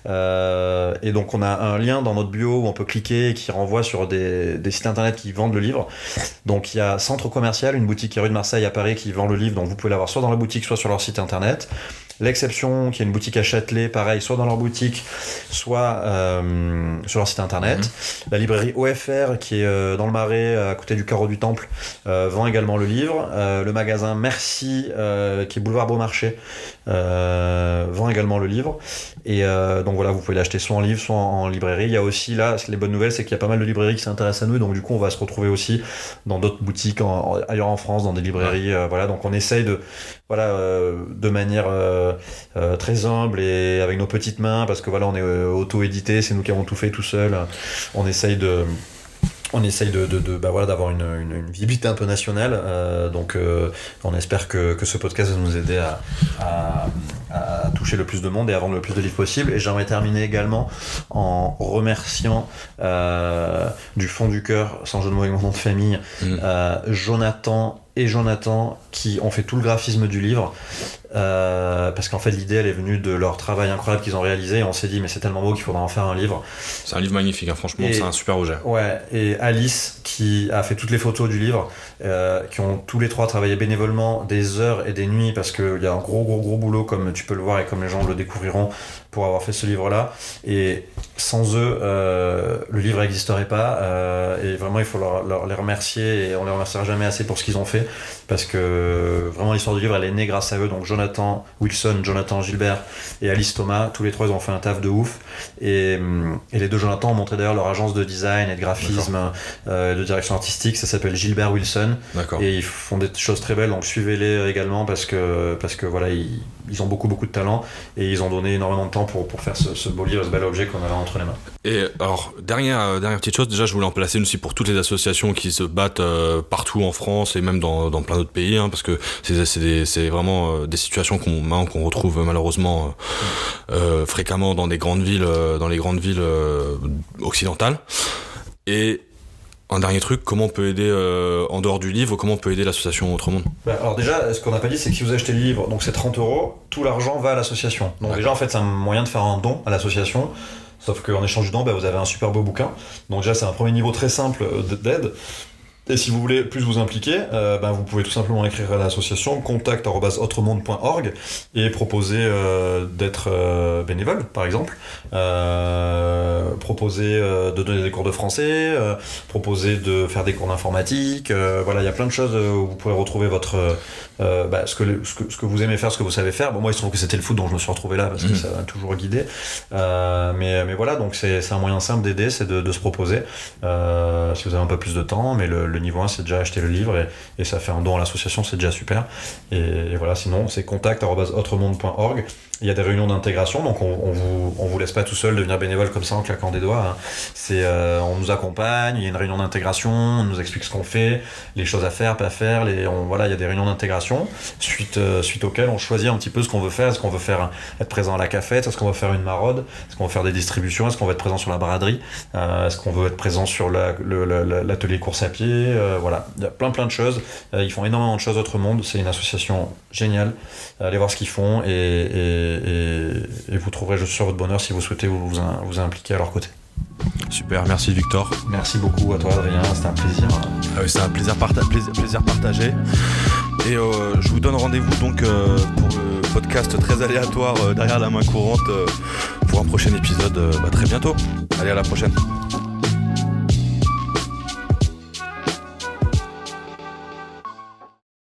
Euh, et donc on a un lien dans notre bio où on peut cliquer et qui renvoie sur des, des sites internet qui vendent le livre. Donc il y a Centre Commercial une boutique rue de Marseille à Paris qui vend le livre. Donc vous pouvez l'avoir soit dans la boutique soit sur leur site internet L'exception, qui est une boutique à Châtelet, pareil, soit dans leur boutique, soit euh, sur leur site internet. La librairie OFR, qui est euh, dans le Marais, à côté du carreau du Temple, euh, vend également le livre. Euh, le magasin Merci, euh, qui est boulevard Beaumarchais, euh, vend également le livre. Et euh, donc voilà, vous pouvez l'acheter soit en livre, soit en, en librairie. Il y a aussi, là, les bonnes nouvelles, c'est qu'il y a pas mal de librairies qui s'intéressent à nous. Donc du coup, on va se retrouver aussi dans d'autres boutiques en- en- ailleurs en France, dans des librairies. euh, voilà, donc on essaye de, voilà, euh, de manière euh, euh, très humble et avec nos petites mains, parce que voilà, on est euh, auto-édité, c'est nous qui avons tout fait tout seul. On essaye de on essaye de, de, de- bah voilà, d'avoir une, une, une visibilité un peu nationale. euh, donc, euh, on espère que, que ce podcast va nous aider à, à, à toucher le plus de monde et à vendre le plus de livres possible. Et j'aimerais terminer également en remerciant euh, du fond du cœur, sans jeu de mots avec mon nom de famille, Mm. euh, Jonathan et Jonathan qui ont fait tout le graphisme du livre. euh, parce qu'en fait l'idée elle est venue de leur travail incroyable qu'ils ont réalisé et on s'est dit mais c'est tellement beau qu'il faudra en faire un livre. C'est un livre magnifique, hein, franchement c'est un super projet. Ouais, et Alice qui a fait toutes les photos du livre, euh, qui ont tous les trois travaillé bénévolement des heures et des nuits parce qu'il y a un gros gros gros boulot comme tu peux le voir et comme les gens le découvriront pour avoir fait ce livre-là. Et sans eux, euh, le livre n'existerait pas. Euh, et vraiment, il faut leur, les remercier et on les remerciera jamais assez pour ce qu'ils ont fait parce que vraiment l'histoire du livre, elle est née grâce à eux. Donc Jonathan Wilson, Jonathan Gilbert et Alice Thomas, tous les trois, ils ont fait un taf de ouf. Et, et les deux Jonathan ont montré d'ailleurs leur agence de design et de graphisme, euh, de direction artistique. Ça s'appelle Gilbert Wilson. Et ils font des choses très belles. Donc suivez-les également parce que parce que voilà, ils, ils ont beaucoup beaucoup de talent et ils ont donné énormément de temps pour, pour faire ce, beau livre, ce bel objet qu'on avait entre les mains. Et alors, dernière, euh, dernière petite chose, déjà je voulais en placer aussi pour toutes les associations qui se battent euh, partout en France et même dans, dans plein d'autres pays, hein, parce que c'est vraiment euh, des situations qu'on retrouve malheureusement fréquemment dans des grandes villes, dans les grandes villes occidentales. Et un dernier truc, comment on peut aider euh, en dehors du livre, comment on peut aider l'association Autre Monde bah, Alors déjà, ce qu'on n'a pas dit, c'est que si vous achetez le livre, donc c'est 30 euros, tout l'argent va à l'association. Donc déjà, en fait, c'est un moyen de faire un don à l'association. Sauf qu'en échange du don, bah, vous avez un super beau bouquin. Donc déjà, c'est un premier niveau très simple euh, d'aide. Et si vous voulez plus vous impliquer, euh, ben vous pouvez tout simplement écrire à l'association contact.autremonde.org et proposer euh, d'être euh, bénévole, par exemple. proposer de donner des cours de français, proposer de faire des cours d'informatique. voilà, il y a plein de choses où vous pouvez retrouver votre bah, ce, que, ce, que, vous aimez faire, ce que vous savez faire. Bon, moi, il se trouve que c'était le foot dont je me suis retrouvé là parce que mmh. ça m'a toujours guidé. mais, mais voilà, donc c'est un moyen simple d'aider, c'est de, de, se proposer si vous avez un peu plus de temps. Mais le, le niveau 1, c'est déjà acheter le livre et, ça fait un don à l'association, c'est déjà super. Et, voilà, sinon, c'est contact.autremonde.org. Il y a des réunions d'intégration, donc on, on, vous, on vous laisse pas tout seul devenir bénévole comme ça en claquant des doigts. Hein. C'est, euh, on nous accompagne, il y a une réunion d'intégration, on nous explique ce qu'on fait, les choses à faire, pas à faire. Les, on, voilà, il y a des réunions d'intégration suite, euh, suite auxquelles on choisit un petit peu ce qu'on veut faire. Est-ce qu'on veut faire être présent à la cafette? Est-ce qu'on veut faire une maraude? Est-ce qu'on veut faire des distributions? Est-ce qu'on veut être présent sur la braderie? Euh, Est-ce qu'on veut être présent sur l'atelier course à pied? Voilà, il y a plein plein de choses. ils font énormément de choses autre monde. C'est une association géniale. Allez voir ce qu'ils font et et, vous trouverez juste sur votre bonheur si vous souhaitez vous, vous, impliquer à leur côté. Super, merci Victor. Merci beaucoup à toi Adrien, c'était un plaisir. Ah oui, c'est un plaisir, plaisir, partagé. Et euh, je vous donne rendez-vous donc euh, pour le podcast très aléatoire euh, derrière la main courante pour un prochain épisode bah, très bientôt. Allez à la prochaine.